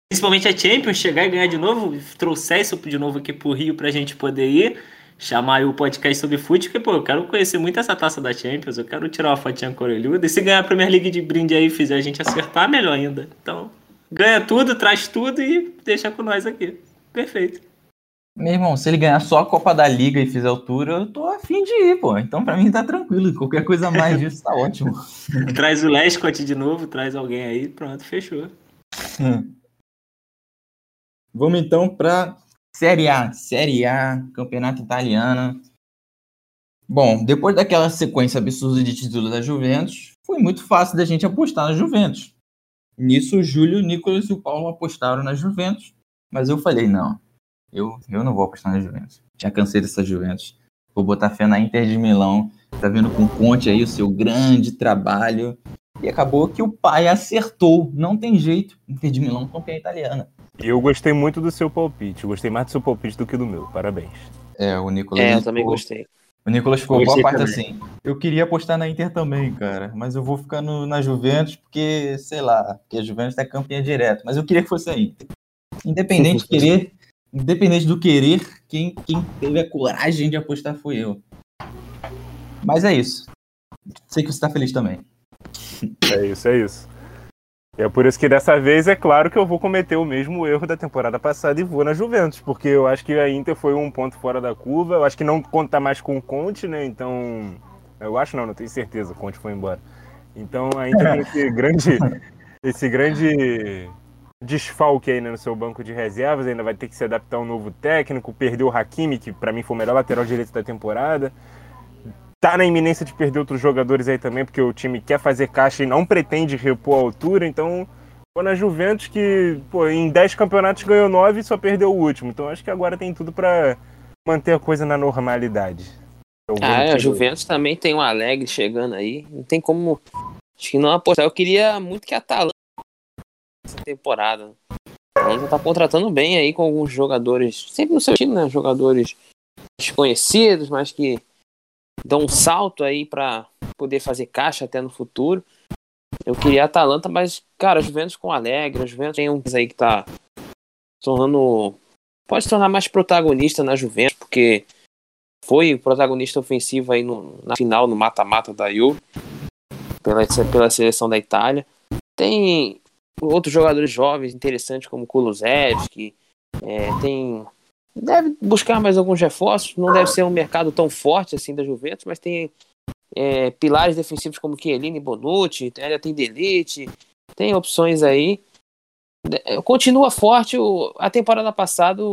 principalmente a Champions, chegar e ganhar de novo, trouxer isso de novo aqui pro Rio pra gente poder ir, chamar o podcast sobre futebol, porque, pô, eu quero conhecer muito essa taça da Champions, eu quero tirar uma fotinha corelhuda, e se ganhar a Premier League de brinde aí e fizer a gente acertar, melhor ainda. Então, ganha tudo, traz tudo e deixa com nós aqui. Perfeito. Meu irmão, se ele ganhar só a Copa da Liga e fizer o tour, eu tô afim de ir, pô. Então pra mim tá tranquilo. Qualquer coisa mais disso tá ótimo. traz o Lescott de novo, traz alguém aí, pronto, fechou. Vamos então pra Série A. Série A, Campeonato Italiano. Bom, depois daquela sequência absurda de títulos da Juventus, foi muito fácil da gente apostar na Juventus. Nisso, o Júlio, o Nicolas e o Paulo apostaram na Juventus, mas eu falei, não, eu, eu não vou apostar na Juventus. Já cansei dessa Juventus. Vou botar fé na Inter de Milão. Tá vendo com o Conte aí o seu grande trabalho. E acabou que o pai acertou. Não tem jeito. Inter de Milão campeã italiana. E eu gostei muito do seu palpite. Eu gostei mais do seu palpite do que do meu. Parabéns. É, o Nicolas. É, eu também gostei. O Nicolas ficou boa parte também. assim. Eu queria apostar na Inter também, cara. Mas eu vou ficar no, na Juventus porque, sei lá, porque a Juventus é campeã direto. Mas eu queria que fosse a Inter. Independente de querer, independente do querer, quem, quem teve a coragem de apostar foi eu. Mas é isso. Sei que você tá feliz também. É isso, é isso. É por isso que dessa vez é claro que eu vou cometer o mesmo erro da temporada passada e vou na Juventus, porque eu acho que a Inter foi um ponto fora da curva. Eu acho que não conta mais com o Conte, né? Então. Eu acho não, não tenho certeza, o Conte foi embora. Então a Inter tem esse grande. esse grande desfalque aí né, no seu banco de reservas, ainda vai ter que se adaptar a um novo técnico, perdeu o Hakimi, que para mim foi o melhor lateral direito da temporada tá na iminência de perder outros jogadores aí também, porque o time quer fazer caixa e não pretende repor a altura, então foi na Juventus que, pô, em 10 campeonatos ganhou 9 e só perdeu o último. Então acho que agora tem tudo para manter a coisa na normalidade. ah, é, a Juventus também tem um Alegre chegando aí. Não tem como. Acho que não apostar. Eu queria muito que a Atalanta essa temporada. A tá contratando bem aí com alguns jogadores, sempre no seu time, né? Jogadores desconhecidos, mas que dão um salto aí para poder fazer caixa até no futuro. Eu queria a Atalanta, mas, cara, Juventus com Alegre, Juventus tem um aí que tá tornando. Pode se tornar mais protagonista na Juventus, porque foi protagonista ofensivo aí no, na final, no mata-mata da Juve, pela, pela seleção da Itália. Tem outros jogadores jovens interessantes, como Kulusevski, é, tem deve buscar mais alguns reforços. Não deve ser um mercado tão forte assim da Juventus, mas tem é, pilares defensivos como Chiellini, Bonucci, ainda tem Delite, tem opções aí. É, continua forte. A temporada passada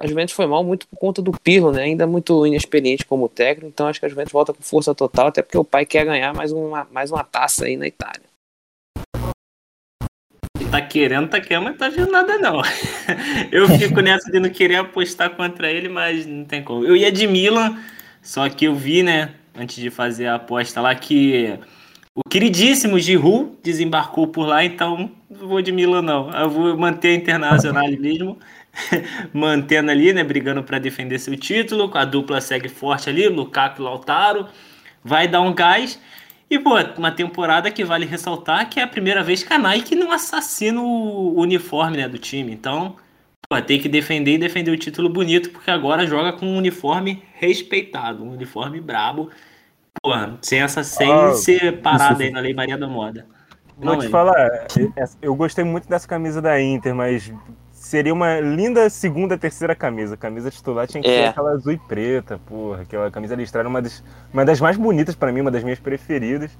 a Juventus foi mal muito por conta do Pirlo, né? Ainda muito inexperiente como técnico, então acho que a Juventus volta com força total, até porque o pai quer ganhar mais uma, mais uma taça aí na Itália. Tá querendo, tá querendo, mas tá vendo nada não. Eu fico nessa de não querer apostar contra ele, mas não tem como. Eu ia de Milan, só que eu vi, né, antes de fazer a aposta lá, que o queridíssimo Giroud desembarcou por lá, então não vou de Milan não. Eu vou manter a Internacional mesmo. mantendo ali, né, brigando para defender seu título, a dupla segue forte ali, Lukaku e Lautaro, vai dar um gás. E, pô, uma temporada que vale ressaltar que é a primeira vez que a Nike não assassina o uniforme né, do time. Então, pô, tem que defender e defender o título bonito, porque agora joga com um uniforme respeitado, um uniforme brabo. Pô, sem essa sem ah, ser parada aí na Lei Maria da Moda. Vou não, te falar, é, eu gostei muito dessa camisa da Inter, mas seria uma linda segunda, terceira camisa. A camisa titular tinha que é. ser aquela azul e preta, porra. Aquela camisa listrada, uma das, uma das mais bonitas para mim, uma das minhas preferidas.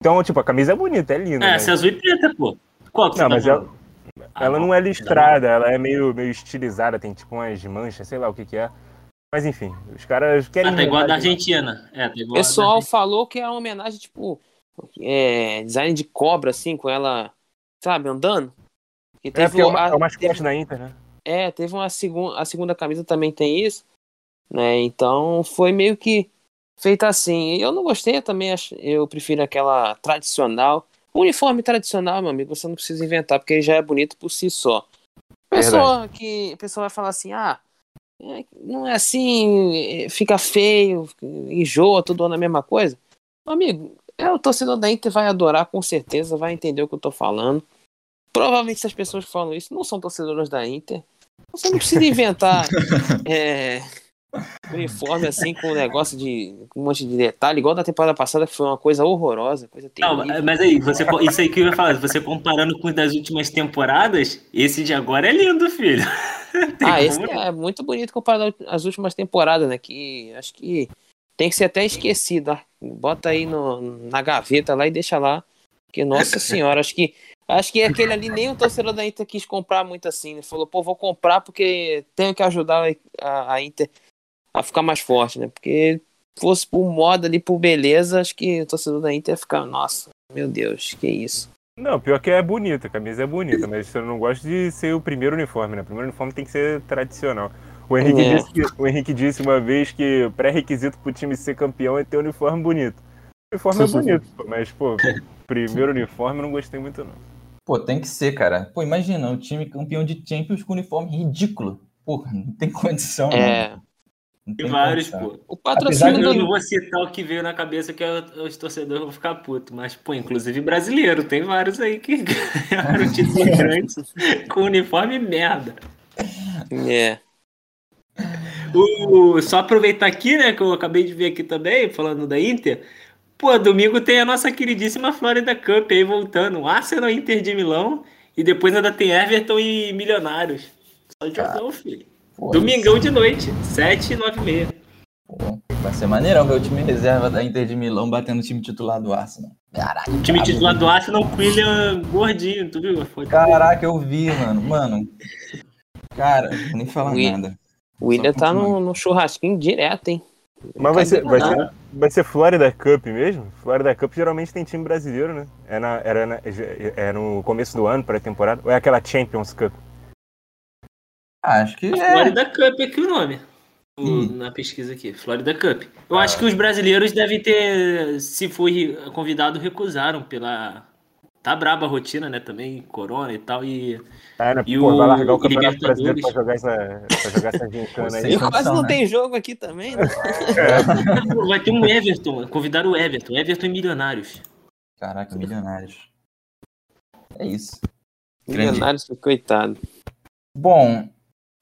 Então, tipo, a camisa é bonita, é linda. É, essa é azul e preta, pô. Qual que não, tá mas ela, ah, ela não é listrada, ela é meio, meio estilizada, tem tipo umas manchas, sei lá o que que é. Mas enfim, os caras querem. Ah, tá igual a da Argentina. É, tá igual o pessoal falou que é uma homenagem, tipo, é, design de cobra, assim, com ela, sabe, andando. E teve é, porque é, uma, a, é o mascote teve, da Inter, né? É, teve uma segunda. A segunda camisa também tem isso. Né? Então foi meio que feita assim. Eu não gostei, também eu prefiro aquela tradicional. O uniforme tradicional, meu amigo, você não precisa inventar, porque ele já é bonito por si só. Pessoa Verdade. que. A pessoa vai falar assim, ah, é, não é assim, fica feio, enjoa, tudo na mesma coisa. Meu amigo, é, o torcedor da Inter vai adorar, com certeza, vai entender o que eu tô falando. Provavelmente essas pessoas que falam isso não são torcedoras da Inter. Você não precisa inventar é, uniforme assim com um negócio de com um monte de detalhe, igual da temporada passada, que foi uma coisa horrorosa, coisa Não, mas aí, você, isso aí que eu ia falar, você comparando com os das últimas temporadas, esse de agora é lindo, filho. ah, esse é muito bonito comparado às últimas temporadas, né? Que acho que tem que ser até esquecido. Bota aí no, na gaveta lá e deixa lá. Porque, nossa senhora, acho que Acho que aquele ali nem o torcedor da Inter quis comprar muito assim. Né? Falou, pô, vou comprar porque tenho que ajudar a, a Inter a ficar mais forte, né? Porque fosse por moda ali, por beleza, acho que o torcedor da Inter ia ficar, nossa, meu Deus, que isso. Não, pior que é bonita, a camisa é bonita, mas eu não gosto de ser o primeiro uniforme, né? O primeiro uniforme tem que ser tradicional. O Henrique, é. disse, que, o Henrique disse uma vez que o pré-requisito pro time ser campeão é ter um uniforme bonito. O uniforme é bonito, mas, pô, primeiro uniforme eu não gostei muito, não. Pô, tem que ser, cara. Pô, imagina, o time campeão de Champions com uniforme ridículo. Porra, não tem condição, é. Não. Tem vários, pô. O patrocínio Eu não vou citar o que veio na cabeça que os torcedores vão ficar putos, mas, pô, inclusive brasileiro, tem vários aí que ganharam título grande com uniforme merda. É. O, só aproveitar aqui, né, que eu acabei de ver aqui também, falando da Inter, Pô, domingo tem a nossa queridíssima Florida Cup aí voltando. Arsenal Inter de Milão. E depois ainda tem Everton e Milionários. Só jogão, filho. Pô, Domingão isso. de noite, 7 e 9 e meia. vai ser maneirão ver o time reserva da Inter de Milão batendo o time titular do Arsenal. Caraca. O time titular do Arsenal com o William gordinho, tu viu? Foi Caraca, eu vi, mano. Mano. Cara, nem falar nada. O William tá no, no churrasquinho direto, hein? Mas vai ser, vai, ser, vai ser Florida Cup mesmo? Florida Cup geralmente tem time brasileiro, né? É, na, era na, é no começo do ano, pré-temporada? Ou é aquela Champions Cup? Acho que é. Florida Cup é aqui o nome. Hum. Na pesquisa aqui, Florida Cup. Eu ah. acho que os brasileiros devem ter, se foi convidado, recusaram pela Tá braba a rotina, né? Também, Corona e tal. E, é, né? e Pô, o, vai largar o Campeonato Brasileiro pra jogar essa, pra jogar essa gincana aí. E quase não né? tem jogo aqui também, né? É. Vai ter um Everton, convidaram o Everton. Everton e Milionários. Caraca, Milionários. É isso. Milionários, Grande. coitado. Bom,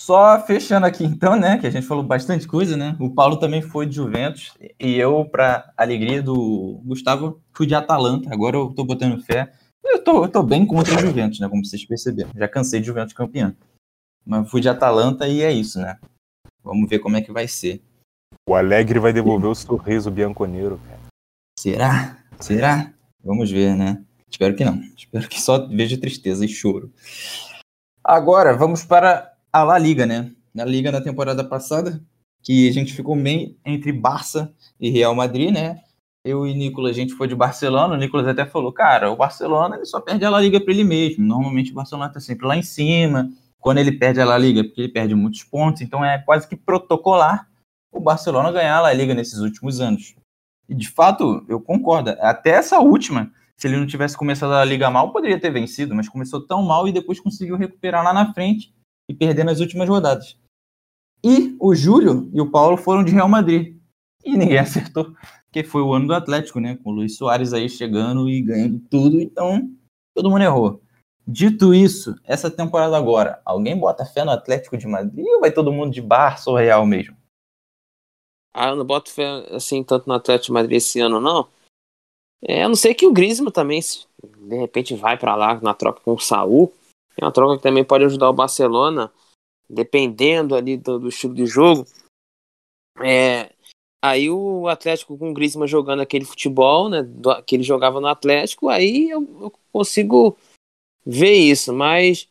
só fechando aqui então, né, que a gente falou bastante coisa, né? O Paulo também foi de Juventus e eu, para alegria do Gustavo, fui de Atalanta. Agora eu tô botando fé eu tô, eu tô bem contra a Juventus, né? Como vocês perceberam. Já cansei de Juventus campeão. Mas fui de Atalanta e é isso, né? Vamos ver como é que vai ser. O Alegre vai devolver o sorriso bianconeiro, cara. Será? Será? Vamos ver, né? Espero que não. Espero que só veja tristeza e choro. Agora, vamos para a La Liga, né? Na Liga na temporada passada, que a gente ficou meio entre Barça e Real Madrid, né? Eu e Nicolas, a gente foi de Barcelona. O Nicolas até falou, cara, o Barcelona ele só perde a La Liga para ele mesmo. Normalmente o Barcelona tá sempre lá em cima. Quando ele perde a La Liga, é porque ele perde muitos pontos. Então é quase que protocolar o Barcelona ganhar a La Liga nesses últimos anos. E de fato, eu concordo. Até essa última, se ele não tivesse começado a liga mal, poderia ter vencido, mas começou tão mal e depois conseguiu recuperar lá na frente e perder nas últimas rodadas. E o Júlio e o Paulo foram de Real Madrid. E ninguém acertou, foi o ano do Atlético, né? Com o Luiz Soares aí chegando e ganhando tudo, então todo mundo errou. Dito isso, essa temporada agora, alguém bota fé no Atlético de Madrid ou vai todo mundo de Barça ou Real mesmo? Ah, eu não boto fé assim tanto no Atlético de Madrid esse ano, não. É, a não ser que o Griezmann também, de repente, vai para lá na troca com o Saul. É uma troca que também pode ajudar o Barcelona, dependendo ali do, do estilo de jogo. É, aí o Atlético com o Griezmann jogando aquele futebol, né, do, que ele jogava no Atlético, aí eu, eu consigo ver isso, mas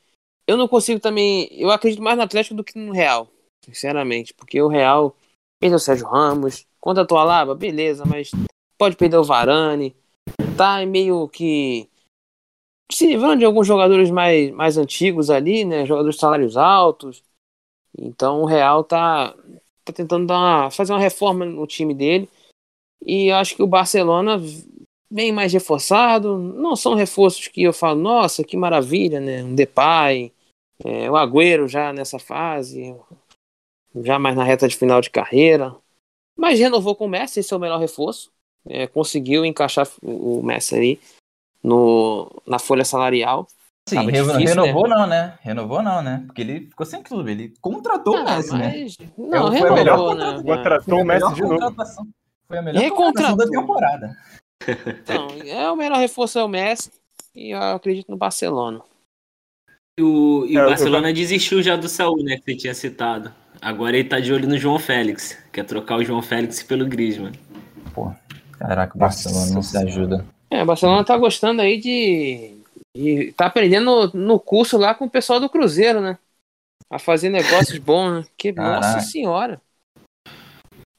eu não consigo também. Eu acredito mais no Atlético do que no Real, sinceramente, porque o Real perdeu o Sérgio Ramos, contratou a Laba, beleza, mas pode perder o Varane, tá meio que se livrando de alguns jogadores mais, mais antigos ali, né? Jogadores de salários altos. Então o Real tá, tá tentando dar uma, fazer uma reforma no time dele. E acho que o Barcelona vem mais reforçado. Não são reforços que eu falo, nossa, que maravilha, né? Um Depay, é, o Agüero já nessa fase, já mais na reta de final de carreira. Mas renovou com o Messi, esse é o melhor reforço é, conseguiu encaixar o Messi ali no, na folha salarial. Sim, difícil, renovou né? não, né? Renovou não, né? Porque ele ficou sem clube, ele contratou ah, o Messi, né? mas... né? Não, foi renovou, a melhor né? Contratou o Messi de novo. Foi a melhor Recontratou. da temporada. Então, é o melhor reforço é o Messi e eu acredito no Barcelona. E o, e o é, Barcelona eu... desistiu já do Saúl, né? Que você tinha citado. Agora ele tá de olho no João Félix. Quer trocar o João Félix pelo Griezmann. Pô, Caraca, o Barcelona não se ajuda. É, o Barcelona tá gostando aí de. De tá aprendendo no, curso lá com o pessoal do Cruzeiro, né? A fazer negócios bons, né? Que, nossa senhora.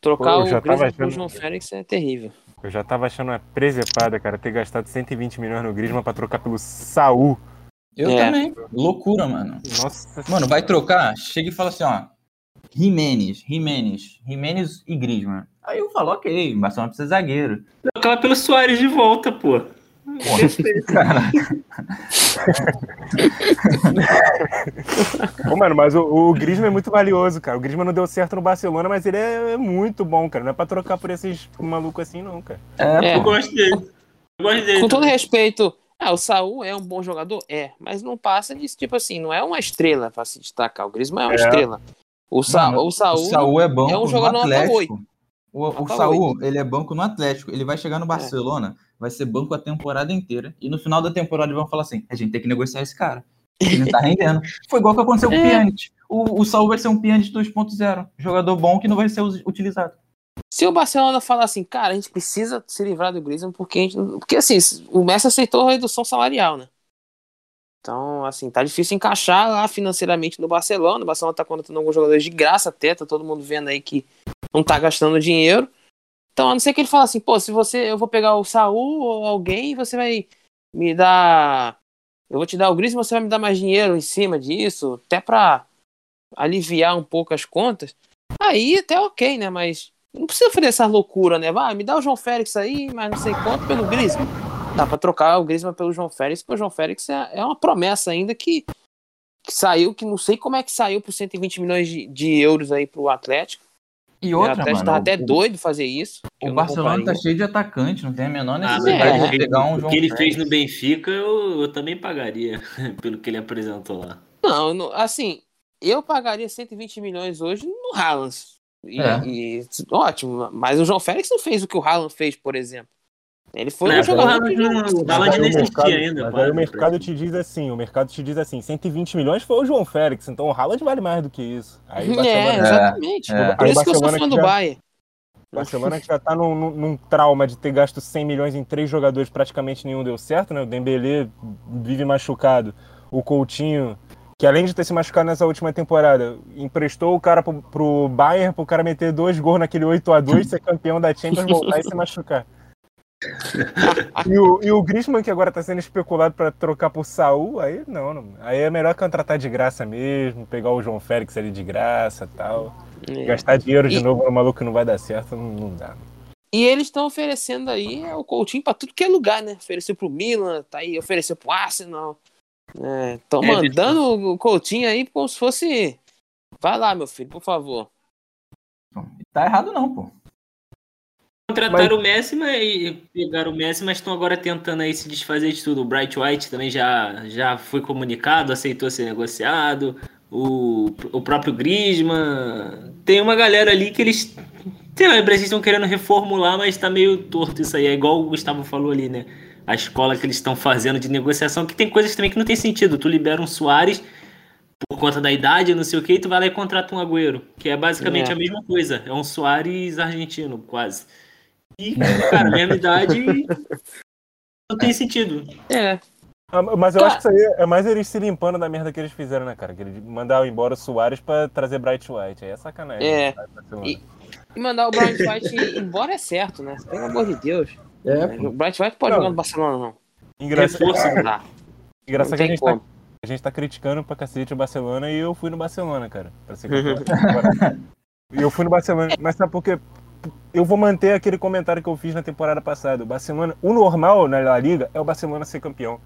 Trocar Pô, o Griezmann achando... João Félix é terrível. Eu já tava achando uma presepada, cara, ter gastado 120 milhões no Griezmann pra trocar pelo Saul. Eu é. também. Loucura, mano. Nossa. Mano, vai trocar? Chega e fala assim, ó. Jimenez, Jimenez, Jimenez e Griezmann. Aí eu falo, ok, o Barcelona precisa de zagueiro. Trocar pelo Soares de volta, pô. Cara. Pô, mano, mas o, o Griezmann é muito valioso, cara. O Griezmann não deu certo no Barcelona, mas ele é muito bom, cara. Não é pra trocar por esses malucos assim, não, cara. É, é. eu gosto dele. Eu gosto dele. Com todo respeito, ah, o Saul é um bom jogador? É, mas não passa disso, tipo assim, não é uma estrela pra se destacar. O Griezmann é uma é. estrela. O, Sa Mano, o Saul, o Saul é bom é um jogador Atlético. O, o Saul, ele é banco no Atlético. Ele vai chegar no é. Barcelona, é. Vai ser banco a temporada inteira. E no final da temporada vão falar assim: a gente tem que negociar esse cara. Ele não tá rendendo. Foi igual que aconteceu com o é. Pjanic. O, o Saul vai ser um Pjanic 2.0. Jogador bom que não vai ser utilizado. Se o Barcelona falar assim, cara, a gente precisa se livrar do Griezmann porque a gente, porque assim, o Messi aceitou a redução salarial, né? Então, assim, tá difícil encaixar lá financeiramente no Barcelona. O Barcelona tá contratando alguns jogadores de graça até, tá todo mundo vendo aí que não tá gastando dinheiro. Então, a não ser que ele fale assim, pô, se você. Eu vou pegar o Saul ou alguém você vai me dar. Eu vou te dar o Gris e você vai me dar mais dinheiro em cima disso, até pra aliviar um pouco as contas. Aí até ok, né? Mas não precisa fazer essa loucura, né? Vai, me dá o João Félix aí, mas não sei quanto pelo Griezmann. Dá pra trocar o Griezmann pelo João Félix, porque o João Félix é, é uma promessa ainda que, que, saiu, que não sei como é que saiu por 120 milhões de, de euros aí pro Atlético. E outra, mano. Tá até o, doido fazer isso. O Barcelona tá cheio de atacante, não tem a menor ah, necessidade ah, de pegar um João O que ele fez no Benfica, eu, eu também pagaria, pelo que ele apresentou lá. Não, não, assim, eu pagaria 120 milhões hoje no Haaland. E, é. e, ótimo, mas o João Félix não fez o que o Haaland fez, por exemplo. Ele foi não, um jogador. O Haaland nem existia ainda. Mas aí o mercado te diz assim: o mercado te diz assim: 120 milhões foi o João Félix, então o Haaland vale mais do que isso. Aí é, exatamente. É, Por isso que eu sou fã do Bayern. Barcelona que já tá num, num, num, trauma de ter gasto 100 milhões em três jogadores, praticamente nenhum deu certo, né? O Dembélé vive machucado, o Coutinho, que além de ter se machucado nessa última temporada, emprestou o cara pro, pro Bayern pro cara meter dois gols naquele 8 a 2 ser campeão da Champions, voltar e se machucar. e, o, e o Griezmann, que agora tá sendo especulado para trocar por Saul, aí não, não, Aí é melhor contratar de graça mesmo, pegar o João Félix ali de graça tal. É. Gastar dinheiro de e... novo no maluco que não vai dar certo, não, não dá. E eles estão oferecendo aí o Coutinho para tudo que é lugar, né? Ofereceu pro Milan, tá aí, ofereceu pro Arsenal. Estão é, é, mandando o Coutinho aí como se fosse. Vai lá, meu filho, por favor. Tá errado não, pô. Contrataram mas... o Messi e pegaram o Messi, mas estão agora tentando aí se desfazer de tudo. O Bright White também já, já foi comunicado, aceitou ser negociado. O, o próprio Griezmann. Tem uma galera ali que eles. Sei lá, eles estão querendo reformular, mas tá meio torto isso aí. É igual o Gustavo falou ali, né? A escola que eles estão fazendo de negociação, que tem coisas também que não tem sentido. Tu libera um Soares por conta da idade, não sei o que, e tu vai lá e contrata um Agüero, que é basicamente é. a mesma coisa. É um Soares argentino, quase. E, cara, mesma idade não tem sentido. É. Ah, mas eu acho que isso aí é mais eles se limpando da merda que eles fizeram, né, cara? Que eles mandaram embora o Soares pra trazer Bright White. Aí é sacanagem. É. Né? E, e, mandar o Bright White embora é certo, né? Pelo amor de Deus. É, o Bright White pode não. jogar no Barcelona, não. Engraçado. Reforço, Engraçado que a gente, tá, a gente tá criticando pra cacete o Barcelona e eu fui no Barcelona, cara. Pra ser E eu fui no Barcelona. Mas sabe por quê? Eu vou manter aquele comentário que eu fiz na temporada passada. O Barcelona, o normal na La Liga é o Barcelona ser campeão.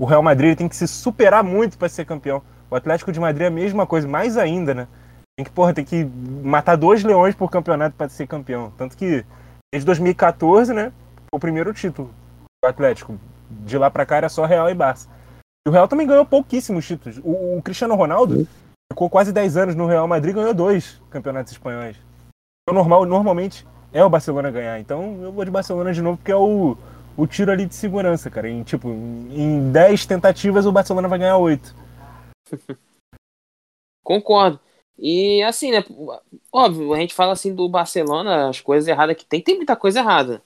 O Real Madrid tem que se superar muito para ser campeão. O Atlético de Madrid é a mesma coisa, mais ainda, né? Tem que, porra, tem que matar dois leões por campeonato para ser campeão. Tanto que desde 2014, né, o primeiro título do Atlético. De lá para cá era só Real e Barça. E o Real também ganhou pouquíssimos títulos. O, o Cristiano Ronaldo ficou quase 10 anos no Real Madrid e ganhou dois campeonatos espanhóis. O normal, normalmente é o Barcelona ganhar. Então eu vou de Barcelona de novo, porque é o, o tiro ali de segurança, cara. Em, tipo, em 10 tentativas o Barcelona vai ganhar 8. Concordo. E assim, né? Óbvio, a gente fala assim do Barcelona, as coisas erradas que tem, tem muita coisa errada.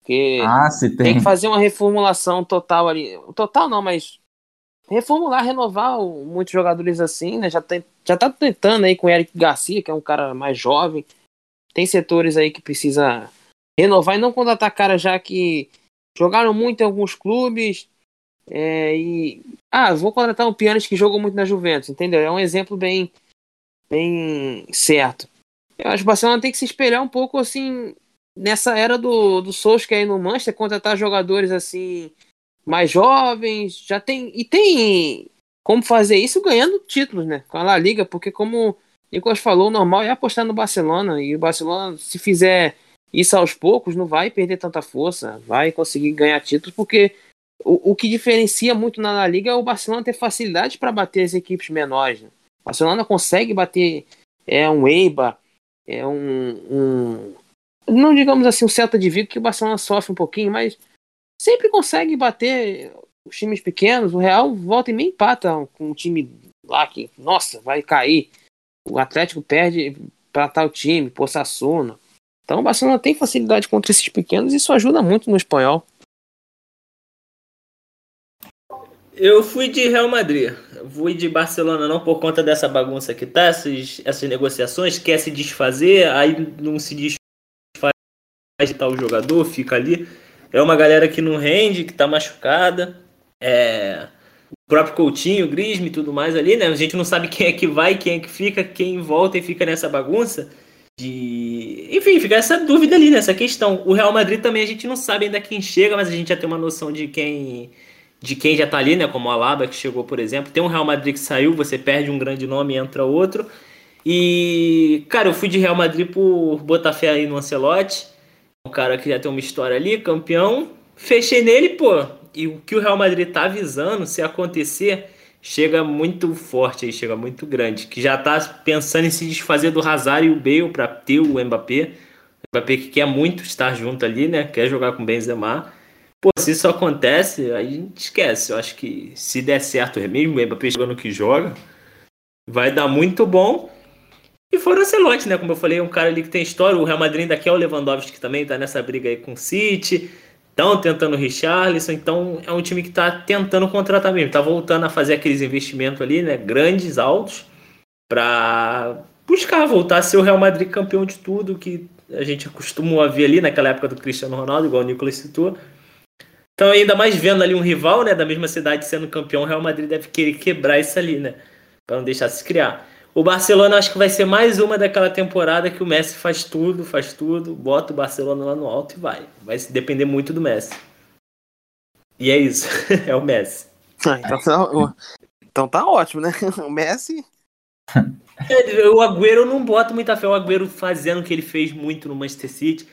Porque ah, se tem. tem que fazer uma reformulação total ali. Total não, mas reformular, renovar muitos jogadores assim, né? Já, tem, já tá tentando aí com o Eric Garcia, que é um cara mais jovem tem setores aí que precisa renovar e não contratar cara já que jogaram muito em alguns clubes é, e ah vou contratar um pianista que jogou muito na Juventus entendeu? É um exemplo bem bem certo. Eu acho que o Barcelona tem que se espelhar um pouco assim nessa era do do Solskjaer no Manchester contratar jogadores assim mais jovens já tem e tem como fazer isso ganhando títulos né? Com a La Liga porque como Nicolas falou, o normal é apostar no Barcelona. E o Barcelona, se fizer isso aos poucos, não vai perder tanta força, vai conseguir ganhar títulos, porque o, o que diferencia muito na La Liga é o Barcelona ter facilidade para bater as equipes menores. Né? O Barcelona consegue bater é um Eibar, é um, um, não digamos assim um Celta de Vigo que o Barcelona sofre um pouquinho, mas sempre consegue bater os times pequenos. O Real volta e meio empata com um time lá que, nossa, vai cair o Atlético perde para tal time, por Sassuna. Então o Barcelona tem facilidade contra esses pequenos e isso ajuda muito no espanhol. Eu fui de Real Madrid. Fui de Barcelona não por conta dessa bagunça que tá, essas, essas negociações, quer se desfazer, aí não se desfaz de tal jogador, fica ali. É uma galera que não rende, que tá machucada. É, próprio Coutinho, Grisme e tudo mais ali, né? A gente não sabe quem é que vai, quem é que fica, quem volta e fica nessa bagunça. De... Enfim, fica essa dúvida ali, nessa questão. O Real Madrid também a gente não sabe ainda quem chega, mas a gente já tem uma noção de quem de quem já tá ali, né? Como o Alaba que chegou, por exemplo. Tem um Real Madrid que saiu, você perde um grande nome e entra outro. E, cara, eu fui de Real Madrid por botar fé aí no Ancelotti. Um cara que já tem uma história ali, campeão. Fechei nele, pô e o que o Real Madrid tá avisando, se acontecer, chega muito forte aí, chega muito grande. Que já tá pensando em se desfazer do Hazard e o Bale para ter o Mbappé. O Mbappé que quer muito estar junto ali, né? Quer jogar com o Benzema. Pô, se isso acontece, aí a gente esquece. Eu acho que se der certo mesmo, o Mbappé jogando que joga, vai dar muito bom. E fora o Ancelotti, né? Como eu falei, um cara ali que tem história. O Real Madrid ainda quer o Lewandowski que também tá nessa briga aí com o City. Estão tentando o Richarlison. Então é um time que tá tentando contratar mesmo. Tá voltando a fazer aqueles investimentos ali, né? Grandes, altos. Pra buscar voltar a ser o Real Madrid campeão de tudo. Que a gente acostumou a ver ali naquela época do Cristiano Ronaldo, igual o Nicolas citou. Então, ainda mais vendo ali um rival, né, da mesma cidade sendo campeão, o Real Madrid deve querer quebrar isso ali, né, para não deixar se criar. O Barcelona acho que vai ser mais uma daquela temporada que o Messi faz tudo, faz tudo, bota o Barcelona lá no alto e vai. Vai depender muito do Messi. E é isso, é o Messi. Ah, então, tá, então tá ótimo, né? O Messi. É, o Agüero eu não boto muita fé. O Agüero fazendo o que ele fez muito no Manchester City.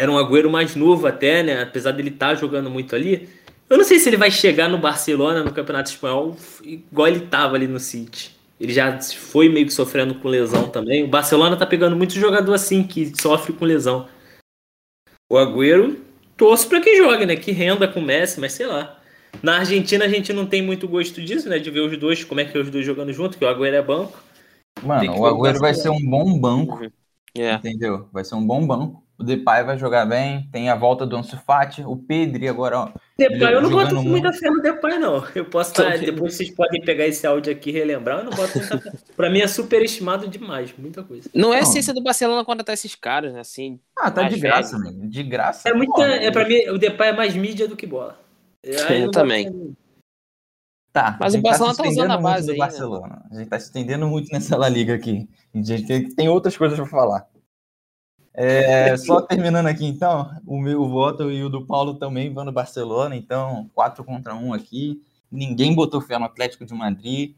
Era um Agüero mais novo até, né? Apesar dele estar tá jogando muito ali. Eu não sei se ele vai chegar no Barcelona, no Campeonato Espanhol, igual ele estava ali no City. Ele já foi meio que sofrendo com lesão também. O Barcelona tá pegando muito jogador assim, que sofre com lesão. O Agüero, torço para que jogue, né? Que renda com o Messi, mas sei lá. Na Argentina a gente não tem muito gosto disso, né? De ver os dois, como é que é os dois jogando junto, que o Agüero é banco. Mano, o Agüero vai ser um bom banco. Yeah. Uhum. É. Entendeu? Vai ser um bom banco. O Depay vai jogar bem, tem a volta do Ansu Fati, o Pedri agora, ó. Depay, eu não boto muito. muita fé no Depay, não. Eu posso estar, depois vocês podem pegar esse áudio aqui e relembrar, eu não boto muita fé. Pra mim é superestimado demais, muita coisa. Não é essência do Barcelona contratar esses caras, né, assim. Ah, tá de graça, mano. De graça. É muita, é, pra mim, o Depay é mais mídia do que bola. Eu, também. Tá, mas o tá Barcelona tá, tá usando a base aí? Barcelona. Né? A gente tá se estendendo muito nessa La Liga aqui. A gente tem, tem outras coisas pra falar. É, só terminando aqui, então, o meu voto e o do Paulo também vão no Barcelona, então, 4 contra 1 aqui. Ninguém botou fé no Atlético de Madrid,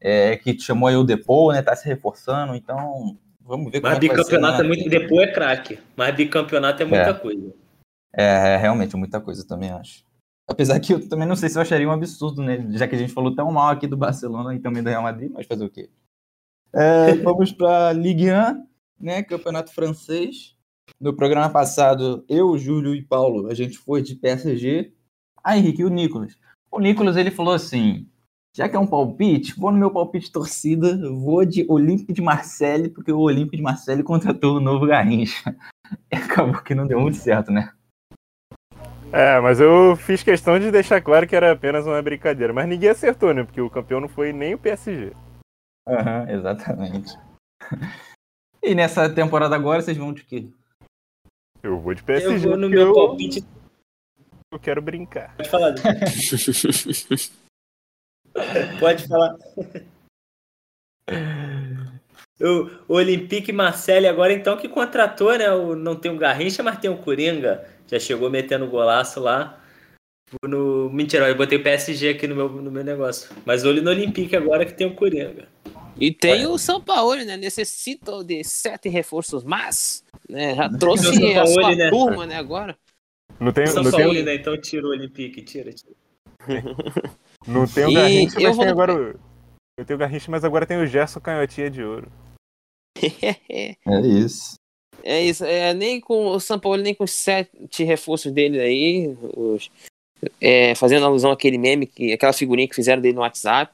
é, que chamou aí o Depô, né? Tá se reforçando, então vamos ver como Mas é bicampeonato é muito. Depô é craque, mas bicampeonato é muita é. coisa. É, é, realmente muita coisa, também acho. Apesar que eu também não sei se eu acharia um absurdo, né? Já que a gente falou tão mal aqui do Barcelona e também do Real Madrid, mas fazer o quê? É, vamos para Ligue 1 né? Campeonato francês. No programa passado, eu, Júlio e Paulo, a gente foi de PSG. Ah, Henrique, e o Nicolas. O Nicolas, ele falou assim, já que é um palpite, vou no meu palpite torcida, vou de Olympique de Marseille, porque o Olympique de Marseille contratou o novo Garrincha. E acabou que não deu muito certo, né? É, mas eu fiz questão de deixar claro que era apenas uma brincadeira. Mas ninguém acertou, né? Porque o campeão não foi nem o PSG. Aham, uhum, exatamente. E nessa temporada agora vocês vão de quê? Eu vou de PSG. Eu vou no meu eu... palpite. Eu quero brincar. Pode falar. Pode falar. O, Olympique Marseille agora então que contratou, né? O, não tem o Garrincha, mas tem o Coringa. Já chegou metendo golaço lá. No, mentira, eu botei o PSG aqui no meu, no meu negócio. Mas olho no Olympique agora que tem o Coringa. E tem o São Paulo, né? Necessito de sete reforços, mas né, já trouxe a sua né? turma, né, agora. Não tem, São não Paulo, tem... né? Então tira o Olympique, tira, tira. não tem o Garrincha, mas tem agora... Eu tenho o Garrincha, mas agora tem o Gerson Canhotinha de Ouro. é isso. É isso, é, nem com o São Paulo, nem com os sete reforços dele aí, os, é, fazendo alusão àquele meme, que, aquela figurinha que fizeram dele no WhatsApp.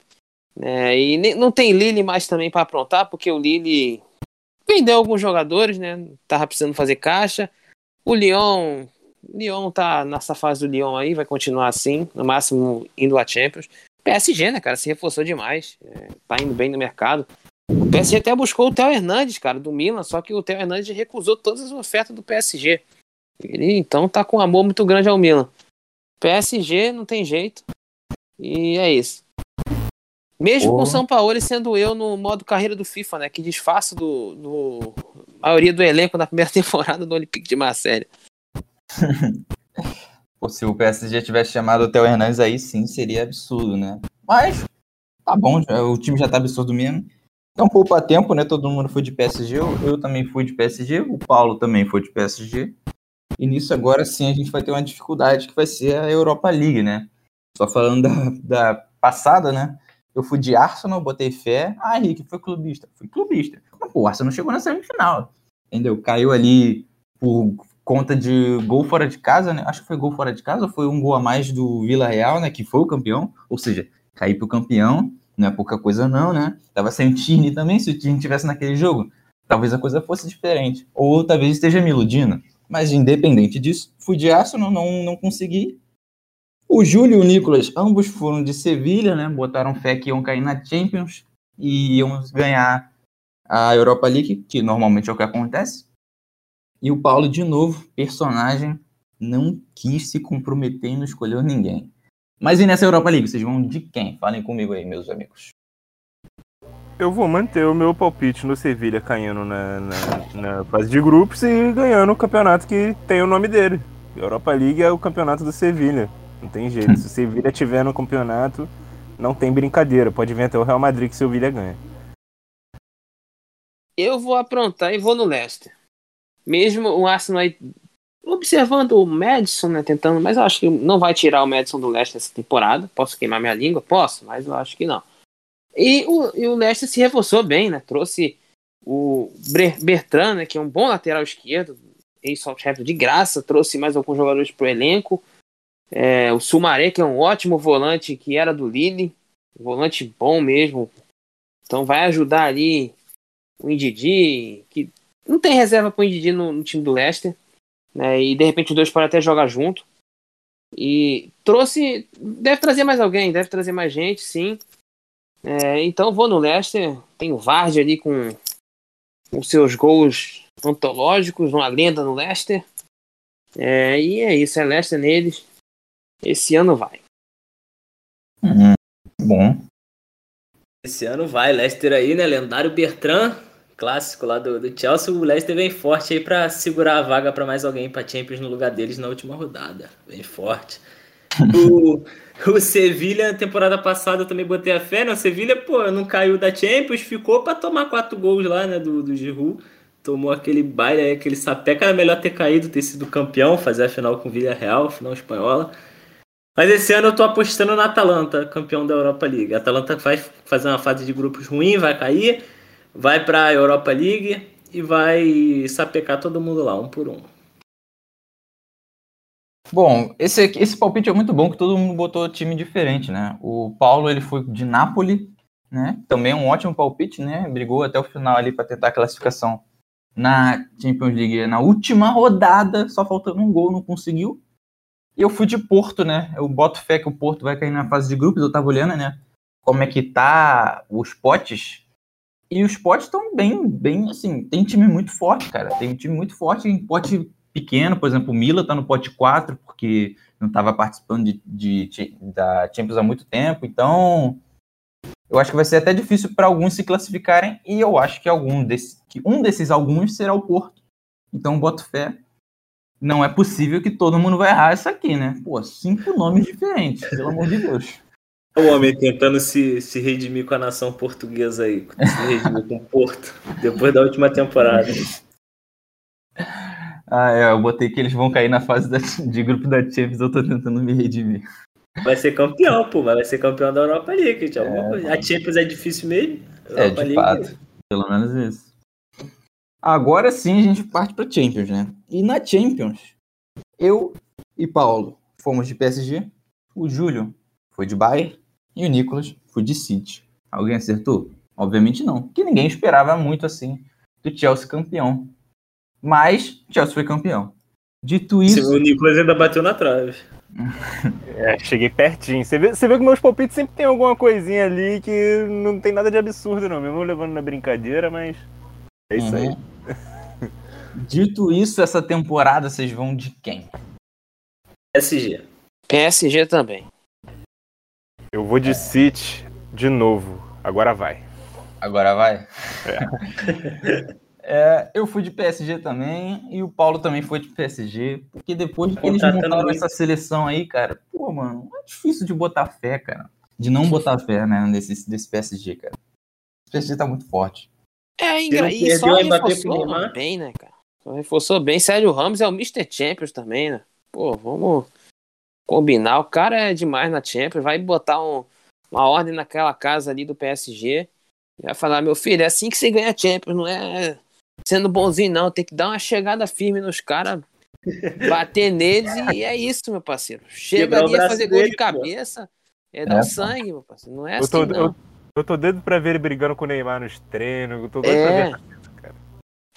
É, e nem, não tem Lille mais também para aprontar, porque o Lille vendeu alguns jogadores, né? Tava precisando fazer caixa. O Lyon, Lyon tá nessa fase do Lyon aí, vai continuar assim, no máximo indo a Champions. PSG, né, cara, se reforçou demais, é, tá indo bem no mercado. O PSG até buscou o Theo Hernandes, cara, do Milan, só que o Theo Hernandes recusou todas as ofertas do PSG. Ele então tá com um amor muito grande ao Milan. PSG não tem jeito. E é isso. Mesmo com o São Paulo sendo eu no modo carreira do FIFA, né? Que disfarça do, do maioria do elenco da primeira temporada do Olympique de Marseille. Pô, se o PSG tivesse chamado o Theo Hernandes aí, sim, seria absurdo, né? Mas tá bom, o time já tá absurdo mesmo. Então poupa tempo, né? Todo mundo foi de PSG, eu, eu também fui de PSG, o Paulo também foi de PSG. E nisso agora sim a gente vai ter uma dificuldade que vai ser a Europa League, né? Só falando da, da passada, né? Eu fui de Arsenal, botei fé. Ah, Henrique, foi clubista. Fui clubista. Mas, pô, o Arsenal chegou na semifinal. Entendeu? Caiu ali por conta de gol fora de casa, né? Acho que foi gol fora de casa ou foi um gol a mais do Vila Real, né? Que foi o campeão. Ou seja, cair pro campeão. não é pouca coisa não, né? Tava sem o Tini também, se o Tini tivesse naquele jogo, talvez a coisa fosse diferente. Ou talvez esteja me iludindo. Mas independente disso, fui de Arsenal, não, não consegui. O Júlio e o Nicolas, ambos foram de Sevilha, né? Botaram fé que iam cair na Champions e iam ganhar a Europa League, que normalmente é o que acontece. E o Paulo, de novo, personagem, não quis se comprometer e não escolheu ninguém. Mas e nessa Europa League? Vocês vão de quem? Falem comigo aí, meus amigos. Eu vou manter o meu palpite no Sevilha caindo na, na, na, fase de grupos e ganhando o campeonato que tem o nome dele. Europa League é o campeonato do Sevilha. Não tem jeito. Se o Sevilha tiver no campeonato, não tem brincadeira. Pode vir até o Real Madrid que o Sevilha ganha. Eu vou aprontar e vou no Leicester. Mesmo o Arsenal aí observando o Madison, né, tentando, mas eu acho que não vai tirar o Madison do Leicester essa temporada. Posso queimar minha língua? Posso, mas eu acho que não. E o, e o Leicester se reforçou bem, né? Trouxe o Bertrand, né, que é um bom lateral esquerdo, ex-Southampton de graça, trouxe mais alguns jogadores para o elenco. É, o Sumaré, que é um ótimo volante, que era do Lille, volante bom mesmo. Então vai ajudar ali o Indidi, que não tem reserva para o Indidi no, no, time do Leicester. Né, e de repente os dois podem até jogar junto. E trouxe. Deve trazer mais alguém, deve trazer mais gente, sim. É, então vou no Leicester. Tem o Vardy ali com os seus gols antológicos, uma lenda no Leicester. É, e é isso, é Leicester neles. Esse ano vai. Uhum, bom. Esse ano vai, Leicester aí, né? Lendário Bertrand, clássico lá do, do Chelsea. O Leicester vem forte aí para segurar a vaga para mais alguém para Champions no lugar deles na última rodada. Vem forte. O, o Sevilha, temporada passada, eu também botei a fé, né? O Sevilha, pô, não caiu da Champions, ficou para tomar quatro gols lá, né? Do, do Giroud. Tomou aquele baile, aquele sapeca. Era melhor ter caído, ter sido campeão, fazer a final com o Villarreal, final espanhola. Mas esse ano eu tô apostando na Atalanta, campeão da Europa League. A Atalanta vai fazer uma fase de grupos ruim, vai cair, vai para a Europa League e vai sapecar todo mundo lá, um por um. Bom, esse, esse palpite é muito bom que todo mundo botou time diferente, né? O Paulo ele foi de Napoli, né? Também um ótimo palpite, né? Brigou até o final ali para tentar a classificação na Champions League na última rodada, só faltando um gol, não conseguiu. E eu fui de Porto, né? Eu boto fé que o Porto vai cair na fase de grupos, eu tava olhando, né? Como é que tá os potes. E os potes estão bem, bem assim, tem time muito forte, cara. Tem um time muito forte em pote pequeno, por exemplo, o Mila tá no pote 4, porque não estava participando de, de, de, da Champions há muito tempo, então eu acho que vai ser até difícil para alguns se classificarem, e eu acho que algum desse, que um desses alguns será o Porto. Então boto fé. Não é possível que todo mundo vai errar isso aqui, né? Pô, cinco nomes diferentes, pelo amor de Deus. O homem tentando se, se redimir com a nação portuguesa aí, se redimir com o Porto, depois da última temporada. Ah, é, eu botei que eles vão cair na fase da, de grupo da Champions, eu tô tentando me redimir. Vai ser campeão, pô, vai ser campeão da Europa League. É, a Champions é difícil mesmo. é, de League, fato. Pelo menos isso. Agora sim a gente parte pra Champions, né? E na Champions, eu e Paulo fomos de PSG, o Júlio foi de Bayern e o Nicolas foi de City. Alguém acertou? Obviamente não, porque ninguém esperava muito assim do Chelsea campeão. Mas Chelsea foi campeão. Dito isso. O Nicolas ainda bateu na trave. é, cheguei pertinho. Você vê, você vê que meus palpites sempre tem alguma coisinha ali que não tem nada de absurdo, não. Mesmo levando na brincadeira, mas. É isso uhum. aí. Dito isso, essa temporada vocês vão de quem? PSG. PSG também. Eu vou de City de novo. Agora vai. Agora vai? É. É, eu fui de PSG também e o Paulo também foi de PSG, porque depois que eles montaram essa seleção aí, cara, pô, mano, é difícil de botar fé, cara. De não botar fé, né, nesse, desse PSG, cara. O PSG tá muito forte. É, e, só reforçou bem, né, cara? Só reforçou bem. Sérgio Ramos é o Mr. Champions também, né? Pô, vamos combinar. O cara é demais na Champions, vai botar um, uma ordem naquela casa ali do PSG. Vai falar, meu filho, é assim que você ganha Champions, não é sendo bonzinho, não. Tem que dar uma chegada firme nos caras, bater neles e é isso, meu parceiro. Chega ali a fazer gol de cabeça, pô. é dar é. sangue, meu parceiro. Não é assim, tô, não. Eu, Eu tô doido pra ver ele brigando com o Neymar nos treinos. Eu tô doido pra É. ver.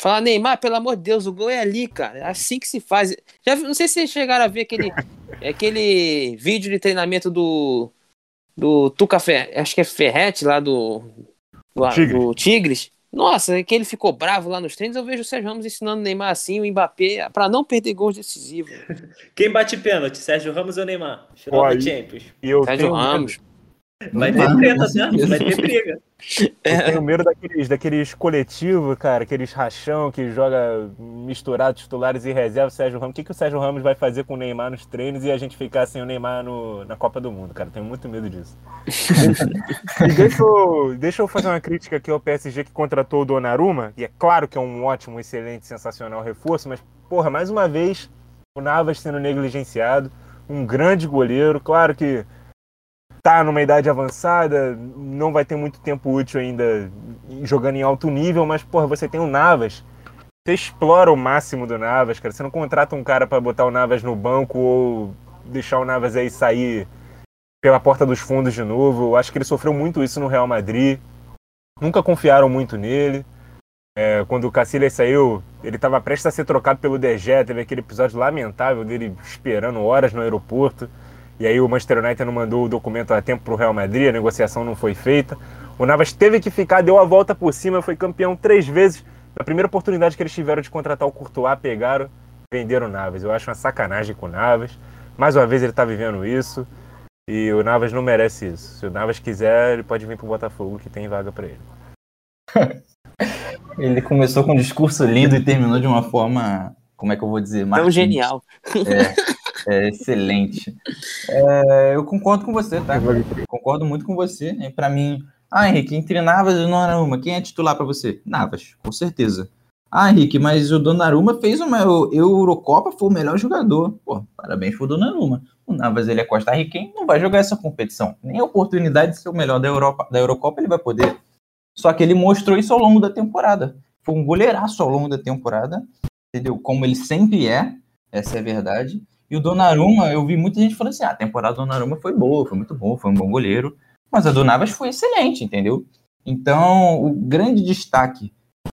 Fala, Neymar, pelo amor de Deus, o gol é ali, cara. É assim que se faz. Já, não sei se vocês chegaram a ver aquele, aquele vídeo de treinamento do. Do Tuca Fer, acho que é Ferrete lá do. Do, Tigres. do Tigres. Nossa, é que ele ficou bravo lá nos treinos. Eu vejo o Sérgio Ramos ensinando o Neymar assim, o Mbappé, pra não perder gols decisivos. Quem bate pênalti, Sérgio Ramos ou Neymar? Final Pô, da aí- Champions. E eu Sérgio tenho, Ramos. Vai ter treta, né? Vai ter briga. eu tenho medo daqueles, daqueles coletivos, cara, aqueles rachão que joga misturado titulares e reserva o Sérgio Ramos. O que, que o Sérgio Ramos vai fazer com o Neymar nos treinos e a gente ficar sem o Neymar no, na Copa do Mundo, cara? Tenho muito medo disso. e deixa eu, deixa eu fazer uma crítica aqui ao PSG que contratou o Donnarumma, e é claro que é um ótimo, excelente, sensacional reforço, mas, porra, mais uma vez, o Navas sendo negligenciado, um grande goleiro, claro que tá numa idade avançada, não vai ter muito tempo útil ainda jogando em alto nível, mas, porra, você tem o Navas. Você explora o máximo do Navas, cara. Você não contrata um cara pra botar o Navas no banco ou deixar o Navas aí sair pela porta dos fundos de novo. Eu acho que ele sofreu muito isso no Real Madrid. Nunca confiaram muito nele. É, quando o Cacilhas saiu, ele estava prestes a ser trocado pelo DG. Teve aquele episódio lamentável dele esperando horas no aeroporto. E aí o Manchester United não mandou o documento a tempo para o Real Madrid, a negociação não foi feita. O Navas teve que ficar, deu a volta por cima, foi campeão três vezes. Na primeira oportunidade que eles tiveram de contratar o Courtois, pegaram, venderam o Navas. Eu acho uma sacanagem com o Navas. Mais uma vez ele está vivendo isso. E o Navas não merece isso. Se o Navas quiser, ele pode vir pro Botafogo, que tem vaga para ele. Ele começou com um discurso lindo e terminou de uma forma, como é que eu vou dizer? Tão Martins. genial. É, excelente. É, eu concordo com você, tá? Concordo muito com você. Pra mim, ah, Henrique, entre Navas e Donnarumma, quem é titular pra você? Navas, com certeza. Ah, Henrique, mas o Donnarumma fez uma Eu- Eurocopa, foi o melhor jogador. Pô, parabéns pro Donnarumma. O Navas, ele é costarriquenho, não vai jogar essa competição. Nem a oportunidade de ser o melhor da, Europa, da Eurocopa ele vai poder. Só que ele mostrou isso ao longo da temporada. Foi um goleiraço ao longo da temporada, entendeu? Como ele sempre é, essa é a verdade. E o Donnarumma, eu vi muita gente falando assim, ah, a temporada do Donnarumma foi boa, foi muito boa, foi um bom goleiro. Mas a do Navas foi excelente, entendeu? Então, o grande destaque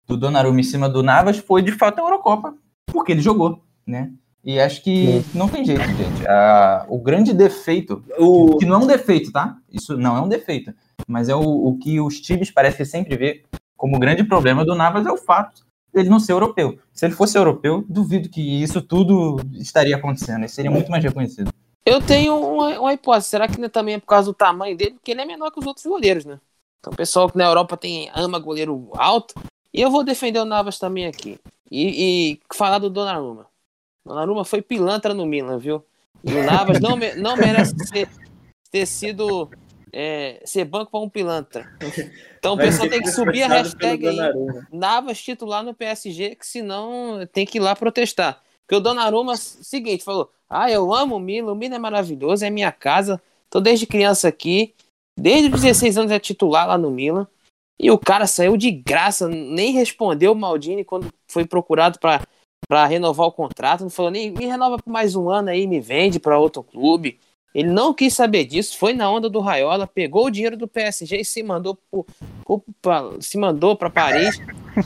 do Donnarumma em cima do Navas foi, de fato, a Eurocopa, porque ele jogou, né? E acho que não tem jeito, gente. Ah, o grande defeito, O, que não é um defeito, tá? Isso não é um defeito, mas é o, o que os times parecem sempre ver como grande problema do Navas é o fato dele não ser europeu. Se ele fosse europeu, duvido que isso tudo estaria acontecendo. Ele seria muito mais reconhecido. Eu tenho uma, uma hipótese. Será que também é por causa do tamanho dele? Porque ele é menor que os outros goleiros, né? Então o pessoal que na Europa tem, ama goleiro alto. E eu vou defender o Navas também aqui. E, e falar do Donnarumma. Donnarumma foi pilantra no Milan, viu? E o Navas não, me- não merece ser, ter sido é, ser banco para um pilantra. Então o pessoal tem que subir a hashtag aí. Navas titular no PSG, que senão tem que ir lá protestar. Porque o Donnarumma, seguinte, falou: Ah, eu amo o Milan, o Milan é maravilhoso, é minha casa, tô desde criança aqui, desde os 16 anos é titular lá no Milan. E o cara saiu de graça, nem respondeu o Maldini quando foi procurado para para renovar o contrato, não falou nem me renova por mais um ano aí, me vende para outro clube. Ele não quis saber disso, foi na onda do Raiola, pegou o dinheiro do PSG e se mandou pra- se mandou para Paris.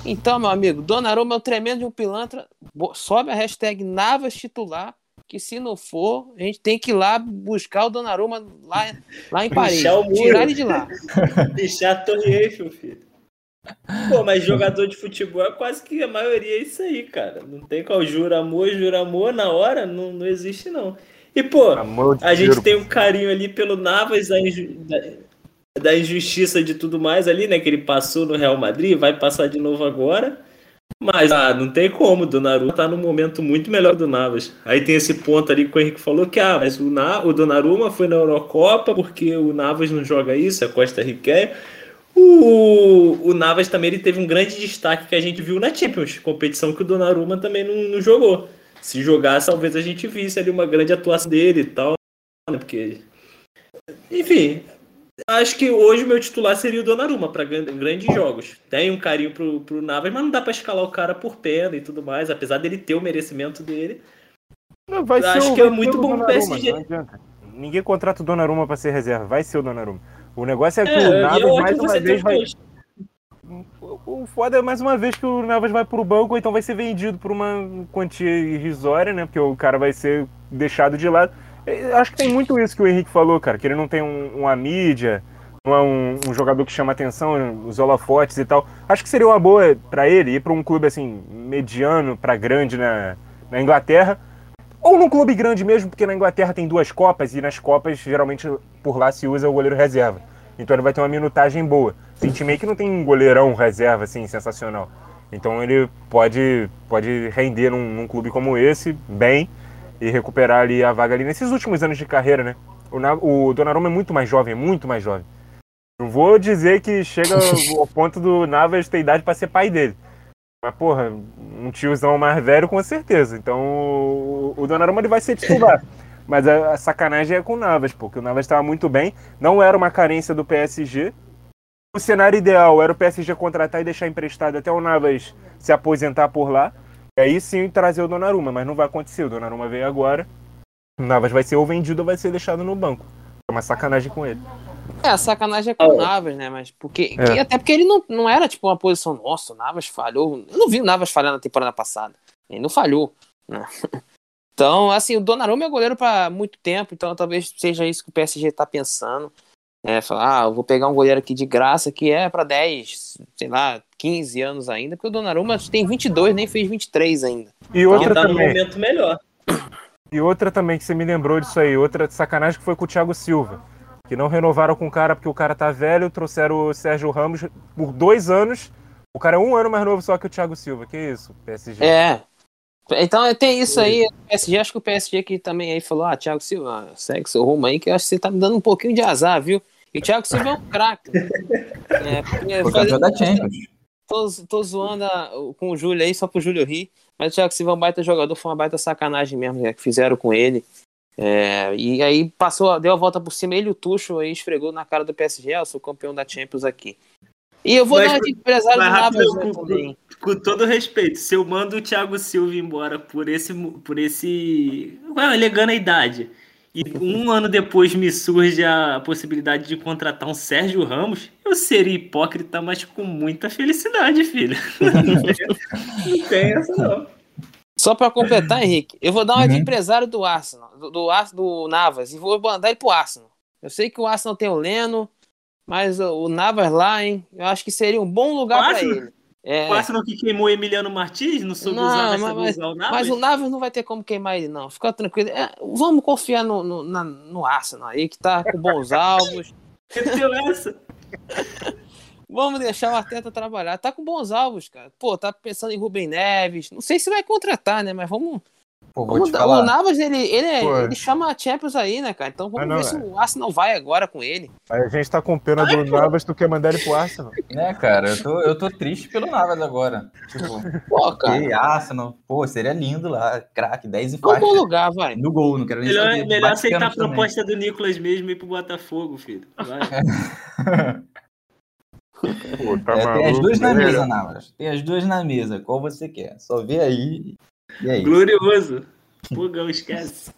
Então, meu amigo, Donnarumma é um tremendo de um pilantra. Sobe a hashtag Navas titular, que se não for, a gente tem que ir lá buscar o Donnarumma lá, lá em Paris. Puxar o muro. Tirar ele de lá. Deixar a Torre Eiffel, filho. Pô, mas jogador de futebol é quase que a maioria é isso aí, cara. Não tem qual jura amor, jura amor na hora, não, não existe não. E, pô, a gente dinheiro, tem um carinho ali pelo Navas da, inju- da- da injustiça de tudo mais ali, né? Que ele passou no Real Madrid, vai passar de novo agora. Mas, ah, não tem como, o Donnarumma tá num momento muito melhor do Navas. Aí tem esse ponto ali que o Henrique falou que, ah, mas o, Na, o Donnarumma foi na Eurocopa porque o Navas não joga isso, é Costa Riquelme. O, o Navas também ele teve um grande destaque que a gente viu na Champions, competição que o Donnarumma também não, não jogou. Se jogasse, talvez a gente visse ali uma grande atuação dele e tal, né? Porque... Enfim, acho que hoje o meu titular seria o Donnarumma para grandes jogos. Tem um carinho pro, pro Navas, mas não dá para escalar o cara por pena e tudo mais, apesar dele ter o merecimento dele. Não, vai Eu ser acho o- que é muito bom pro PSG. não adianta. Ninguém contrata o Donnarumma para ser reserva, vai ser o Donnarumma. O negócio é que É, o Navas é ótimo mais uma vez vai. dois. O foda é mais uma vez que o Navas vai pro banco, então vai ser vendido por uma quantia irrisória, né? Porque o cara vai ser deixado de lado. Acho que tem muito isso que o Henrique falou, cara, que ele não tem um, uma mídia, não é um, um jogador que chama atenção, os holofotes e tal. Acho que seria uma boa pra ele ir pra um clube assim, mediano pra grande na, na Inglaterra. Ou num clube grande mesmo, porque na Inglaterra tem duas Copas e nas Copas geralmente por lá se usa o goleiro reserva. Então ele vai ter uma minutagem boa. Tem time aí que não tem um goleirão reserva assim sensacional. Então ele pode, pode render num, num clube como esse bem e recuperar ali a vaga ali nesses últimos anos de carreira, né? O, o Donnarumma é muito mais jovem, muito mais jovem. Não vou dizer que chega ao ponto do Navas ter idade para ser pai dele. Mas, porra, um tiozão mais velho com certeza. Então o, o Donnarumma ele vai ser titular. Mas a, a sacanagem é com o Navas, porque o Navas estava muito bem. Não era uma carência do PSG. O cenário ideal era o PSG contratar e deixar emprestado até o Navas se aposentar por lá. E aí sim trazer o Donnarumma, mas não vai acontecer. O Donnarumma veio agora. O Navas vai ser ou vendido ou vai ser deixado no banco. É uma sacanagem com ele. É, a sacanagem é com o Navas, né? Mas porque. É. que- até porque ele não, não era tipo uma posição, nossa, o Navas falhou. Eu não vi o Navas falhar na temporada passada. Ele não falhou, né? Então, assim, o Donnarumma é goleiro para muito tempo, então talvez seja isso que o PSG tá pensando. É, falar, ah, eu vou pegar um goleiro aqui de graça que é para 10, sei lá, 15 anos ainda, porque o Donnarumma tem 22, nem fez 23 ainda. E outra Que tá no também. momento melhor. E outra também que você me lembrou disso aí, outra sacanagem que foi com o Thiago Silva. Que não renovaram com o cara porque o cara tá velho, trouxeram o Sérgio Ramos por dois anos. O cara é um ano mais novo só que o Thiago Silva. Que isso, PSG. É. Então é, tem isso aí, o PSG, acho que o PSG que também aí falou, ah, Thiago Silva, segue seu rumo aí, que eu acho que você tá me dando um pouquinho de azar, viu? E o Thiago Silva é um craque. É, porque Foi fazer- da Champions. tô, tô zoando a- com o Júlio aí, só pro Júlio rir, mas o Thiago Silva é um baita jogador, foi uma baita sacanagem mesmo né, que fizeram com ele. É, e aí passou, deu a volta por cima, ele e o Tucho aí esfregou na cara do PSG, eu sou campeão da Champions aqui. E eu vou Mas- dar uma de empresário do mas Navas rápido, né, com- também. Com todo respeito, se eu mando o Thiago Silva embora por esse. por esse. Ué, alegando a idade. E um ano depois me surge a possibilidade de contratar um Sérgio Ramos, eu seria hipócrita, mas com muita felicidade, filho. não tem essa, não. Só pra completar, Henrique, eu vou dar uma de Uhum. empresário do Arsenal, do, do, do Navas, e vou mandar ele pro Arsenal. Eu sei que o Arsenal tem o Leno, mas o, o Navas lá, hein, eu acho que seria um bom lugar Arsenal? ele. É, O Arsenal que queimou Emiliano Martins, não soube Não, usar, mas- mas, mas- o Navas? mas o Navas não vai ter como queimar ele, não. Fica tranquilo. É, vamos confiar no, no, na- no Arsenal aí, que tá com bons alvos. Meteu essa. Vamos deixar o Arteta trabalhar. Tá com bons alvos, cara. Pô, tá pensando em Rubem Neves. Não sei se vai contratar, né? Mas vamos. Pô, falar. o Navas, ele, ele, é- Pô. ele chama a Champions aí, né, cara? Então vamos Ah, não, ver é. se o Arsenal vai agora com ele. A gente tá com pena do Navas, tu quer mandar ele pro Arsenal. Né, cara, eu tô, eu tô triste pelo Navas agora. Tipo, Pô, cara. ok, Arsenal, pô, seria lindo lá, craque, 10 e É um bom faixa. lugar, vai. No gol, não quero nem Melhor, saber. melhor aceitar a pênalti também. proposta do Nicolas mesmo e ir pro Botafogo, filho. Vai. Pô, tá É, tem as duas na né? mesa, Navas. Tem as duas na mesa. Qual você quer? Só vê aí. É. Glorioso. Fogão, esquece.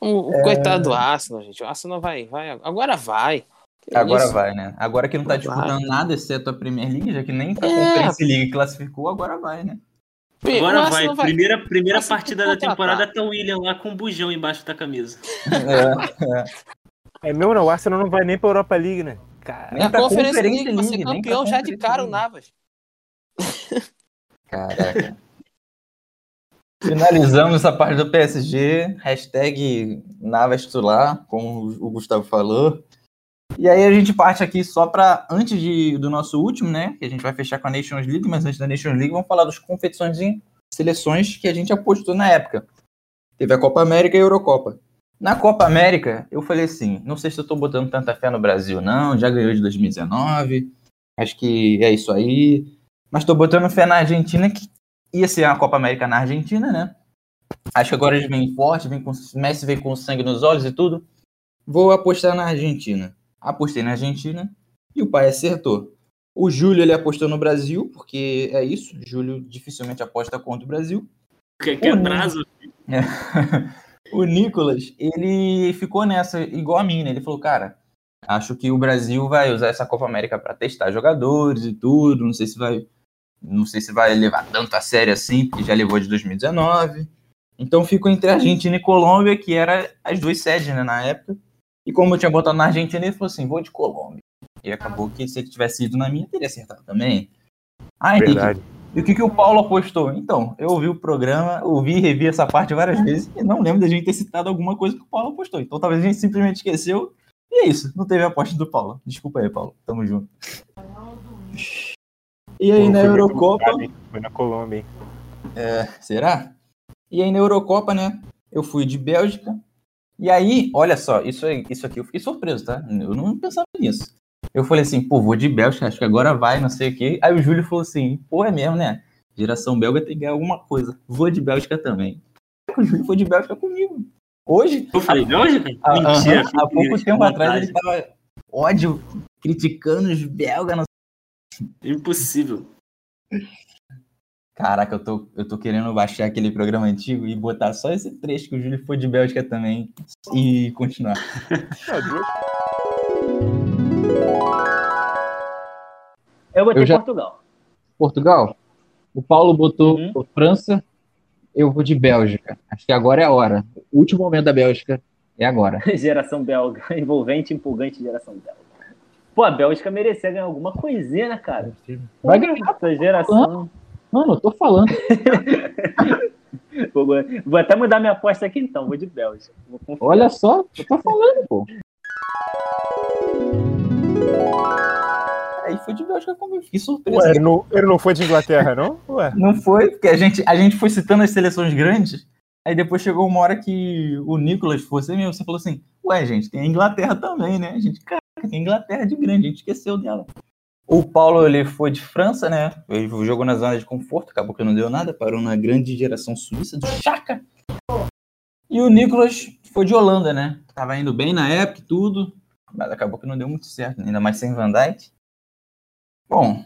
O, o coitado do Arsenal, gente. O Arsenal vai, vai. Agora vai. Que Agora isso? vai, né? Agora que não tá Vai. disputando nada, exceto a Premier League, já que nem pra É. Conference League classificou, agora vai, né? Agora vai. Arsenal Primeira, primeira partida da temporada tá o William lá com um bujão embaixo da camisa. É, É meu, não. O Arsenal não vai nem pra Europa League, né? Cara, Nem pra Conference League, vai ser League, nem campeão já de cara o. Navas. Caraca. Finalizamos essa parte do PSG. Hashtag Navas titular, como o Gustavo falou. E aí a gente parte aqui só para antes de, do nosso último, né? Que a gente vai fechar com a Nations League, mas antes da Nations League, vamos falar das competições e seleções que a gente apostou na época. Teve a Copa América e a Eurocopa. Na Copa América, eu falei assim: não sei se eu tô botando tanta fé no Brasil, não. Já ganhou de 2019. Acho que é isso aí. Mas tô botando fé na Argentina, que ia ser a Copa América na Argentina, né? Acho que agora eles vêm forte, vem com, Messi vem com sangue nos olhos e tudo. Vou apostar na Argentina. Apostei na Argentina e o pai acertou. O Júlio ele apostou no Brasil, porque é isso. Júlio dificilmente aposta contra o Brasil. Que, que Pô, atraso. o Nicolas, ele ficou nessa igual a mim, né? Ele falou, cara, Acho que o Brasil vai usar essa Copa América para testar jogadores e tudo. Não sei se vai, não sei se vai levar tanto a sério assim, porque já levou de 2019. Então fico entre Argentina e Colômbia, que era as duas sedes né, na época. E como eu tinha botado na Argentina, ele falou assim: vou de Colômbia. E acabou que se ele tivesse ido na minha, teria acertado também. Ah, Henrique, Verdade. e o que, que o Paulo apostou? Então, eu ouvi o programa, ouvi e revi essa parte várias vezes e não lembro da gente ter citado alguma coisa que o Paulo apostou. Então talvez a gente simplesmente esqueceu. E é isso, não teve a aposta do Paulo. Desculpa aí, Paulo. Tamo junto. E aí Pô, na foi Eurocopa. Foi na Colômbia, hein? É, será? E aí na Eurocopa, né? Eu fui de Bélgica. E aí, olha só, isso, isso aqui eu fiquei surpreso, tá? Eu não pensava nisso. Eu falei assim, pô, vou de Bélgica, acho que agora vai, não sei o quê. Aí o Júlio falou assim, pô, é mesmo, né? Geração belga tem que ganhar alguma coisa. Vou de Bélgica também. O Júlio foi de Bélgica comigo. Hoje, Eu falei, Bélgica? a, Mentira. há pouco mentira, tempo atrás ele tava ódio, criticando os belgas. Não... Impossível. Caraca, eu tô, eu tô querendo baixar aquele programa antigo e botar só esse trecho que o Júlio foi de Bélgica também e continuar. Duas Eu botei Eu já- Portugal. Portugal. O Paulo botou Uhum. França, eu vou de Bélgica. Acho que agora é a hora. O último momento da Bélgica é agora. geração belga. Envolvente, empolgante geração belga. Pô, a Bélgica merecia ganhar alguma coisinha, né, cara? Vai ganhar. Essa geração. Mano, eu tô falando. Vou, vou até mudar minha aposta aqui então, vou de Bélgica. Vou. Olha só, eu tô falando, pô. Aí foi de Bélgica comigo, fiquei surpreso. Ué, ele não, ele não foi de Inglaterra, não? Ué. Não foi, porque a gente, a gente foi citando as seleções grandes, aí depois chegou uma hora que o Nicolas fosse mesmo, você falou assim, ué, gente, tem a Inglaterra também, né? A gente, caraca, tem a Inglaterra de grande, a gente esqueceu dela. O Paulo, ele foi de França, né? Ele jogou na zona de conforto, acabou que não deu nada, parou na grande geração suíça do Chaka. E o Nicolas foi de Holanda, né? Tava indo bem na época e tudo, mas acabou que não deu muito certo, ainda mais sem Van Dijk. Bom,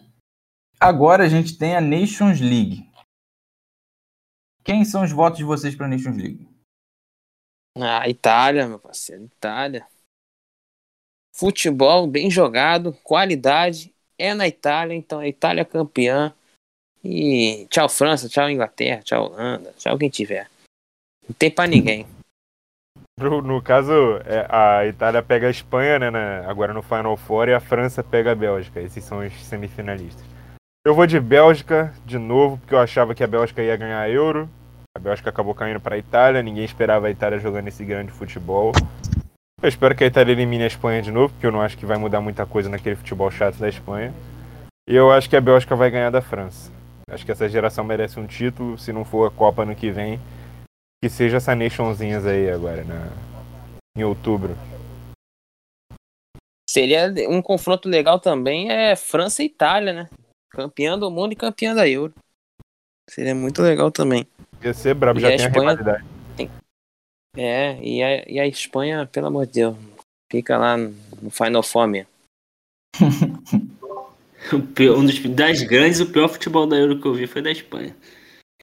Agora a gente tem a Nations League. Quem são os votos de vocês para a Nations League? Ah, Itália, meu parceiro, Itália. Futebol bem jogado, qualidade, é na Itália, então a Itália é campeã. E tchau França, tchau Inglaterra, tchau Holanda, tchau quem tiver. Não tem pra ninguém. No, no caso, é, a Itália pega a Espanha, né, na- agora no Final Four, e a França pega a Bélgica. Esses são os semifinalistas. Eu vou de Bélgica de novo, porque eu achava que a Bélgica ia ganhar a Euro. A Bélgica acabou caindo para a Itália, ninguém esperava a Itália jogando esse grande futebol. Eu espero que a Itália elimine a Espanha de novo, porque eu não acho que vai mudar muita coisa naquele futebol chato da Espanha. E eu acho que a Bélgica vai ganhar da França. Acho que essa geração merece um título, se não for a Copa ano que vem, que seja essa Nationzinhas aí agora, na, em outubro. Seria um confronto legal também é França e Itália, né? Campeã do mundo e campeã da Euro. Seria muito legal também. Ia ser brabo, E já a tem a Espanha- rivalidade. É, e a, e a Espanha, pelo amor de Deus, fica lá no Final Four mesmo. Um dos das grandes, o pior futebol da Euro que eu vi foi da Espanha.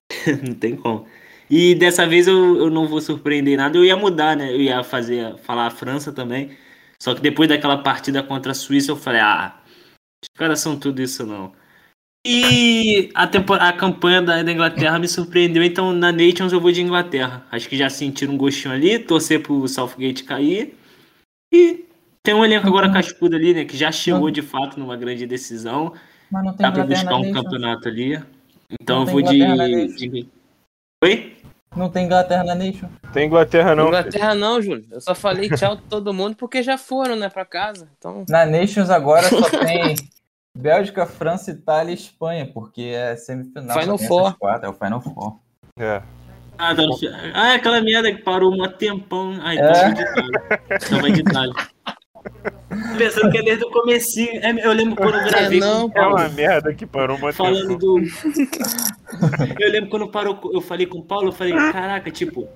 não tem como. E dessa vez eu, eu não vou surpreender nada, eu ia mudar, né? Eu ia fazer, falar a França também. Só que depois daquela partida contra a Suíça, eu falei, ah, os caras são tudo isso não. E a, tempo- a campanha da, da Inglaterra me surpreendeu, então na Nations eu vou de Inglaterra. Acho que já sentiram um gostinho ali, torcer pro Southgate cair. E tem um elenco agora cascudo ali, né? Que já chegou de fato numa grande decisão. Mas não tem Dá pra buscar um campeonato ali. Então Não eu vou de, de. Oi? Não tem Inglaterra na Nation. Tem Inglaterra não. Inglaterra não, Júlio. Eu só falei tchau todo mundo porque já foram, né, pra casa. Então, Na Nations agora só tem Bélgica, França, Itália e Espanha, porque é semifinal. Final Four. Quatro, é o Final Four. É. Ah, tá ah, aquela merda que parou um tempão. Ah, então É. vai de Itália. De Itália. Pensando que é desde o comecinho. É, eu lembro quando eu gravei não, com É uma merda que parou uma falando do. eu lembro quando parou, eu falei com o Paulo, eu falei, caraca, tipo,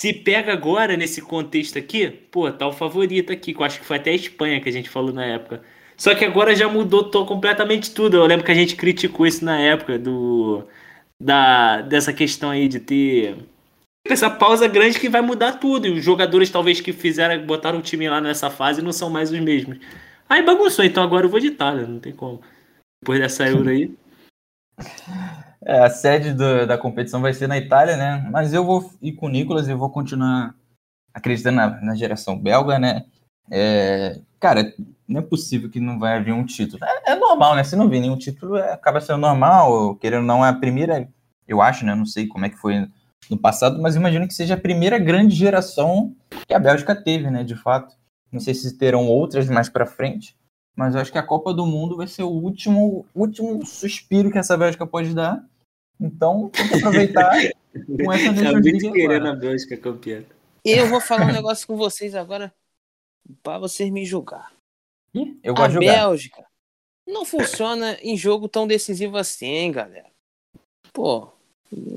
se pega agora nesse contexto aqui, pô, tá o favorito aqui, que eu acho que foi até a Espanha que a gente falou na época. Só que agora já mudou to- completamente tudo. Eu lembro que a gente criticou isso na época do da dessa questão aí de ter essa pausa grande que vai mudar tudo. E os jogadores, talvez, que fizeram, botaram o time lá nessa fase, não são mais os mesmos. Aí bagunçou, então agora eu vou de Itália, não tem como. Depois dessa Euro aí. É, a sede do- da competição vai ser na Itália, né? Mas eu vou ir com o Nicolas e vou continuar acreditando na, na geração belga, né? É, cara, não é possível que não vai haver um título. É, é normal, né? Se não vir nenhum título, é- acaba sendo normal. Querendo ou não, é a primeira, eu acho, né? Não sei como é que foi no passado, mas imagino que seja a primeira grande geração que a Bélgica teve, né? De fato. Não sei se terão outras mais pra frente, mas eu acho que a Copa do Mundo vai ser o último, último suspiro que essa Bélgica pode dar. Então, tem que aproveitar com essa Tá Nations muito League querendo agora. a Bélgica campeã. Eu vou falar um negócio com vocês agora pra vocês me julgar. Ih, Eu A gosto de jogar. Bélgica não funciona em jogo tão decisivo assim, galera. Pô,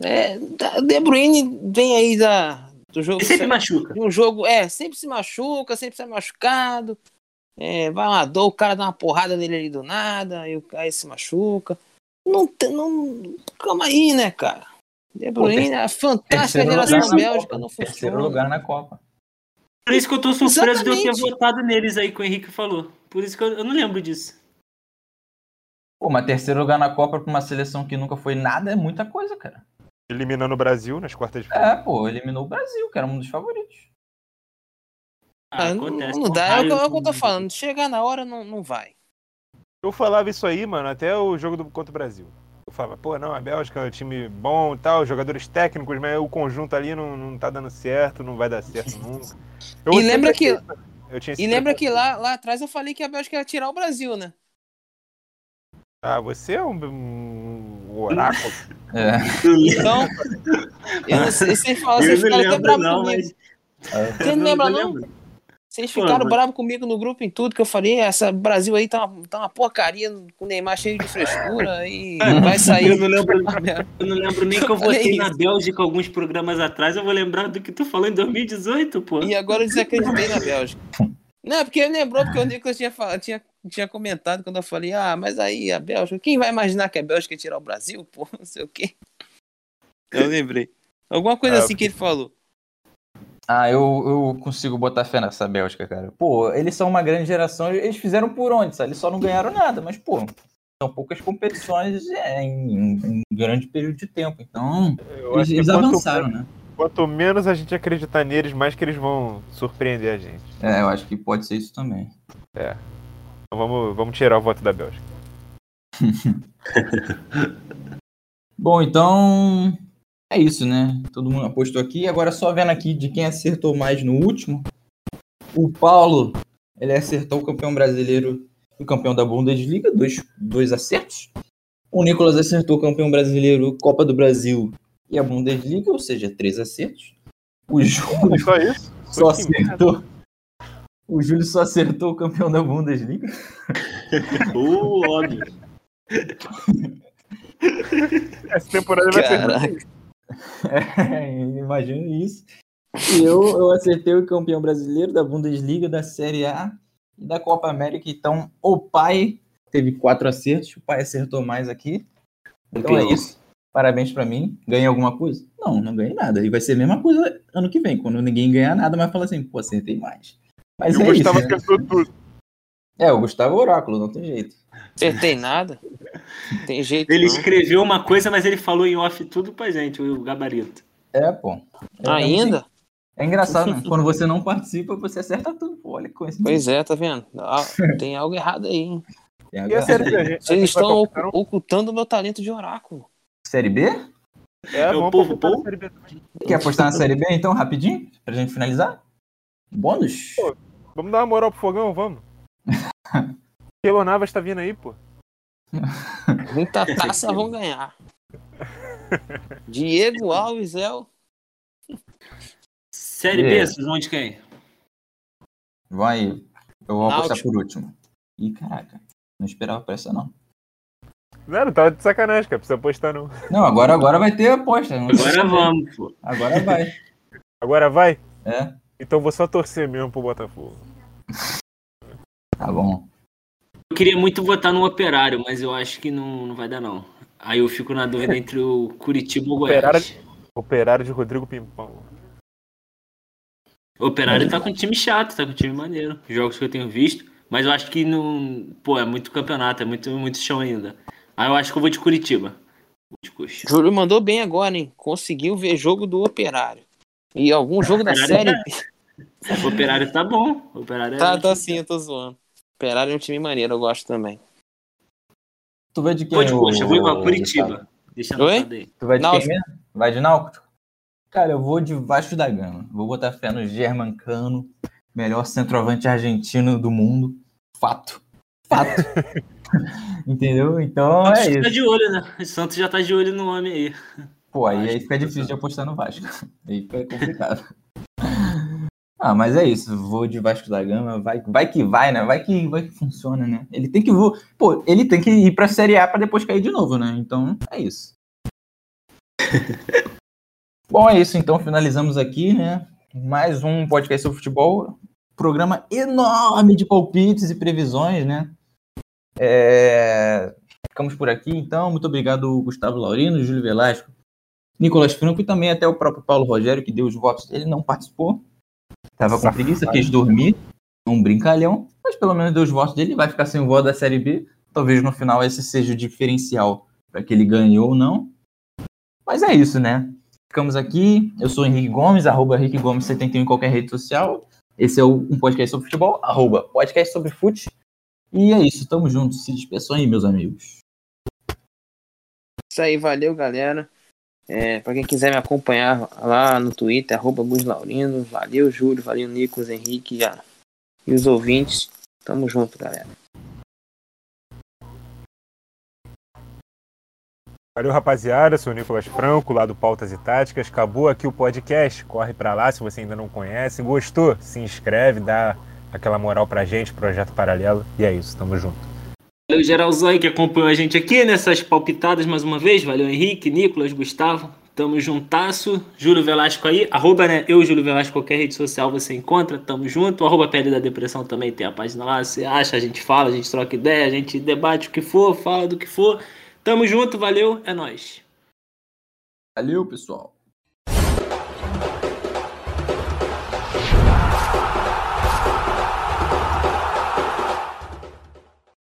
é, da- De Bruyne vem aí da, do jogo. Ele sempre machuca. de um jogo, é, sempre se machuca, sempre sai machucado. É, vai uma dor, o cara dá uma porrada nele ali do nada, e o cara se machuca. Não, não, calma aí, né, cara? De Bruyne, a fantástica Terceiro geração na Bélgica não Terceiro funciona. lugar na Copa. Por isso que eu tô surpreso de eu ter votado neles aí que o Henrique falou. Por isso que eu, eu não lembro disso. Pô, mas terceiro lugar na Copa pra uma seleção que nunca foi nada é muita coisa, cara. Eliminando o Brasil nas quartas de final. É, pô, eliminou o Brasil, que era um dos favoritos. Ah, não, acontece. não dá, é o que, é o que eu tô Raio- falando. Chegar na hora, não, não vai. Eu falava isso aí, mano, até o jogo do, contra o Brasil. Eu falava, pô, não, a Bélgica é um time bom e tal, jogadores técnicos, mas o conjunto ali não, não tá dando certo, não vai dar certo nunca. Eu E lembra que- E lembra que lá, lá atrás eu falei que a Bélgica ia tirar o Brasil, né? Ah, você é um, um oráculo. É. Então, eu não sei, vocês falam, Eu vocês não ficaram até bravos comigo. mas. Você não lembra, não? lembro. Vocês ficaram mas- bravos comigo no grupo em tudo que eu falei. Essa Brasil aí tá uma, tá uma porcaria com o Neymar cheio de frescura e vai sair. Eu não lembro, eu não lembro nem que eu votei na. Bélgica alguns programas atrás. Eu vou lembrar do que tu falou em 2018, pô. E agora eu desacreditei na Bélgica. Não, porque ele lembrou, porque o Nicolas tinha, falado- tinha, tinha comentado quando eu falei, ah, mas aí a Bélgica, quem vai imaginar que a Bélgica ia tirar o Brasil, pô, não sei o quê. Eu lembrei. Alguma coisa Ah, assim que ele falou. Ah, eu, eu consigo botar fé nessa Bélgica, cara. Pô, eles são uma grande geração, eles fizeram por onde, sabe? Eles só não ganharam nada, mas, pô, são poucas competições é, em, um grande período de tempo. Então, Eu eles, quanto, avançaram, né? quanto menos a gente acreditar neles, mais que eles vão surpreender a gente. É, eu acho que pode ser isso também. Então vamos, vamos tirar o voto da Bélgica. Bom, então é isso, né? Todo mundo apostou aqui. Agora só vendo aqui de quem acertou mais no último. O Paulo, ele acertou o campeão brasileiro e o campeão da Bundesliga, dois, dois acertos. O Nicolas acertou o campeão brasileiro, Copa do Brasil e a Bundesliga, ou seja, três acertos. O Júlio Só isso? só merda. acertou. O Júlio só acertou o campeão da Bundesliga. Uh, óbvio. Essa temporada vai ser. É, imagino isso. E eu, eu acertei o campeão brasileiro da Bundesliga, da Série A e da Copa América. Então, o pai teve quatro acertos, o pai acertou mais aqui. Então é Campeão. isso. Parabéns pra mim. Ganhei alguma coisa? Não, não ganhei nada. E vai ser a mesma coisa ano que vem, quando ninguém ganhar nada, mas fala assim, pô, acertei mais. Mas E o é isso. Gustavo né? acertou tudo. É, o Gustavo é Oráculo, não tem jeito. Acertei nada. Tem jeito Ele não. escreveu uma coisa, mas ele falou em off tudo pra gente, o gabarito. É, pô. É, Ainda? É engraçado, né? Quando você não participa, você acerta tudo. Pô, olha que coisa. Pois é, tá vendo? Ah, tem algo errado aí, hein? Tem E a série Vocês estão não? ocultando o meu talento de oráculo. Série B? É, o vamos povo bom? série B também. Quer apostar na Série B, então, rapidinho? Pra gente finalizar? Bônus? Vamos dar uma moral pro fogão, vamos. Keylor Navas tá vindo aí, pô. Muita taça vão ganhar. Diego Alves é o. Série É. B, vocês vão de quem? Vai. Eu vou apostar por último. Ih, caraca. Não esperava por essa, não. Não, não tava de sacanagem, cara. Precisa apostar não. Não, agora, agora vai ter aposta. não Agora vamos, pô. Agora vai. Agora vai? É, Então vou só torcer mesmo pro Botafogo. Tá bom. Eu queria muito votar no Operário, mas eu acho que não, não vai dar, não. Aí eu fico na dúvida entre o Curitiba ou o Goiás. Operário- Operário de Rodrigo Pimpão. O Operário tá com um time chato, tá com um time maneiro. Jogos que eu tenho visto. Mas eu acho que não. Pô, é muito campeonato, é muito, muito chão ainda. Aí eu acho que eu vou de Curitiba. Vou de coxa. Júlio mandou bem agora, hein? Conseguiu ver jogo do Operário. E algum jogo da Operário série. tá- O Operário tá bom. O Operário é- Tá, tá sim, eu tô zoando. Operário é um time maneiro, eu gosto também. Tu vai de quem? Vou de coxa, eu vou igual Curitiba. Deixa Oi? anotado aí. Tu vai de Náutico. quem mesmo? Vai de Náutico? Cara, eu vou de Vasco da Gama. Vou botar fé no Germancano, melhor centroavante argentino do mundo. Fato. Fato. Entendeu? Então O é Santos tá isso. de olho, né? O Santos já tá de olho no homem aí. Pô, aí, aí fica difícil de apostar no Vasco. Aí fica complicado. Ah, mas é isso. Vou de Vasco da Gama. Vai, vai que vai, né? Vai que, vai que funciona, né? Ele tem que vo... Pô, ele tem que ir pra Série A pra depois cair de novo, né? Então é isso. Bom, é isso. Então finalizamos aqui, né? Mais um podcast sobre futebol. Programa enorme de palpites e previsões, né? É, Ficamos por aqui, então. Muito obrigado, Gustavo Laurino, Júlio Velasco, Nicolas Franco e também até o próprio Paulo Rogério, que deu os votos dele, não participou. Tava com preguiça, quis dormir, um brincalhão, mas pelo menos deu os votos dele, vai ficar sem o voto da Série B. Talvez no final esse seja o diferencial para que ele ganhe ou não. Mas é isso, né? Ficamos aqui. Eu sou o Henrique Gomes, arroba Henrique Gomes 71 em qualquer rede social. Esse é o- um podcast sobre futebol, arroba podcast sobre fute. E é isso, tamo juntos. Se despeçam aí, meus amigos. Isso aí, valeu, galera. É, pra quem quiser me acompanhar lá no Twitter, arroba Gus Laurindo. Valeu, Júlio, valeu, Nicolas, Henrique a- e os ouvintes. Tamo junto, galera. Valeu, rapaziada. Sou o Nicolas Franco, lá do Pautas e Táticas. Acabou aqui o podcast. Corre pra lá se você ainda não conhece. Gostou? Se inscreve, dá aquela moral pra gente, Projeto Paralelo. E é isso, tamo junto. Valeu, geralzão que acompanhou a gente aqui nessas palpitadas mais uma vez. Valeu, Henrique, Nicolas, Gustavo. Tamo juntasso. Júlio Velasco aí. Arroba, né? Eu, Júlio Velasco, qualquer rede social você encontra. Tamo junto. Arroba Pele da Depressão também tem a página lá. Você acha, a gente fala, a gente troca ideia, a gente debate o que for, fala do que for. Tamo junto, valeu, é nóis. Valeu, pessoal.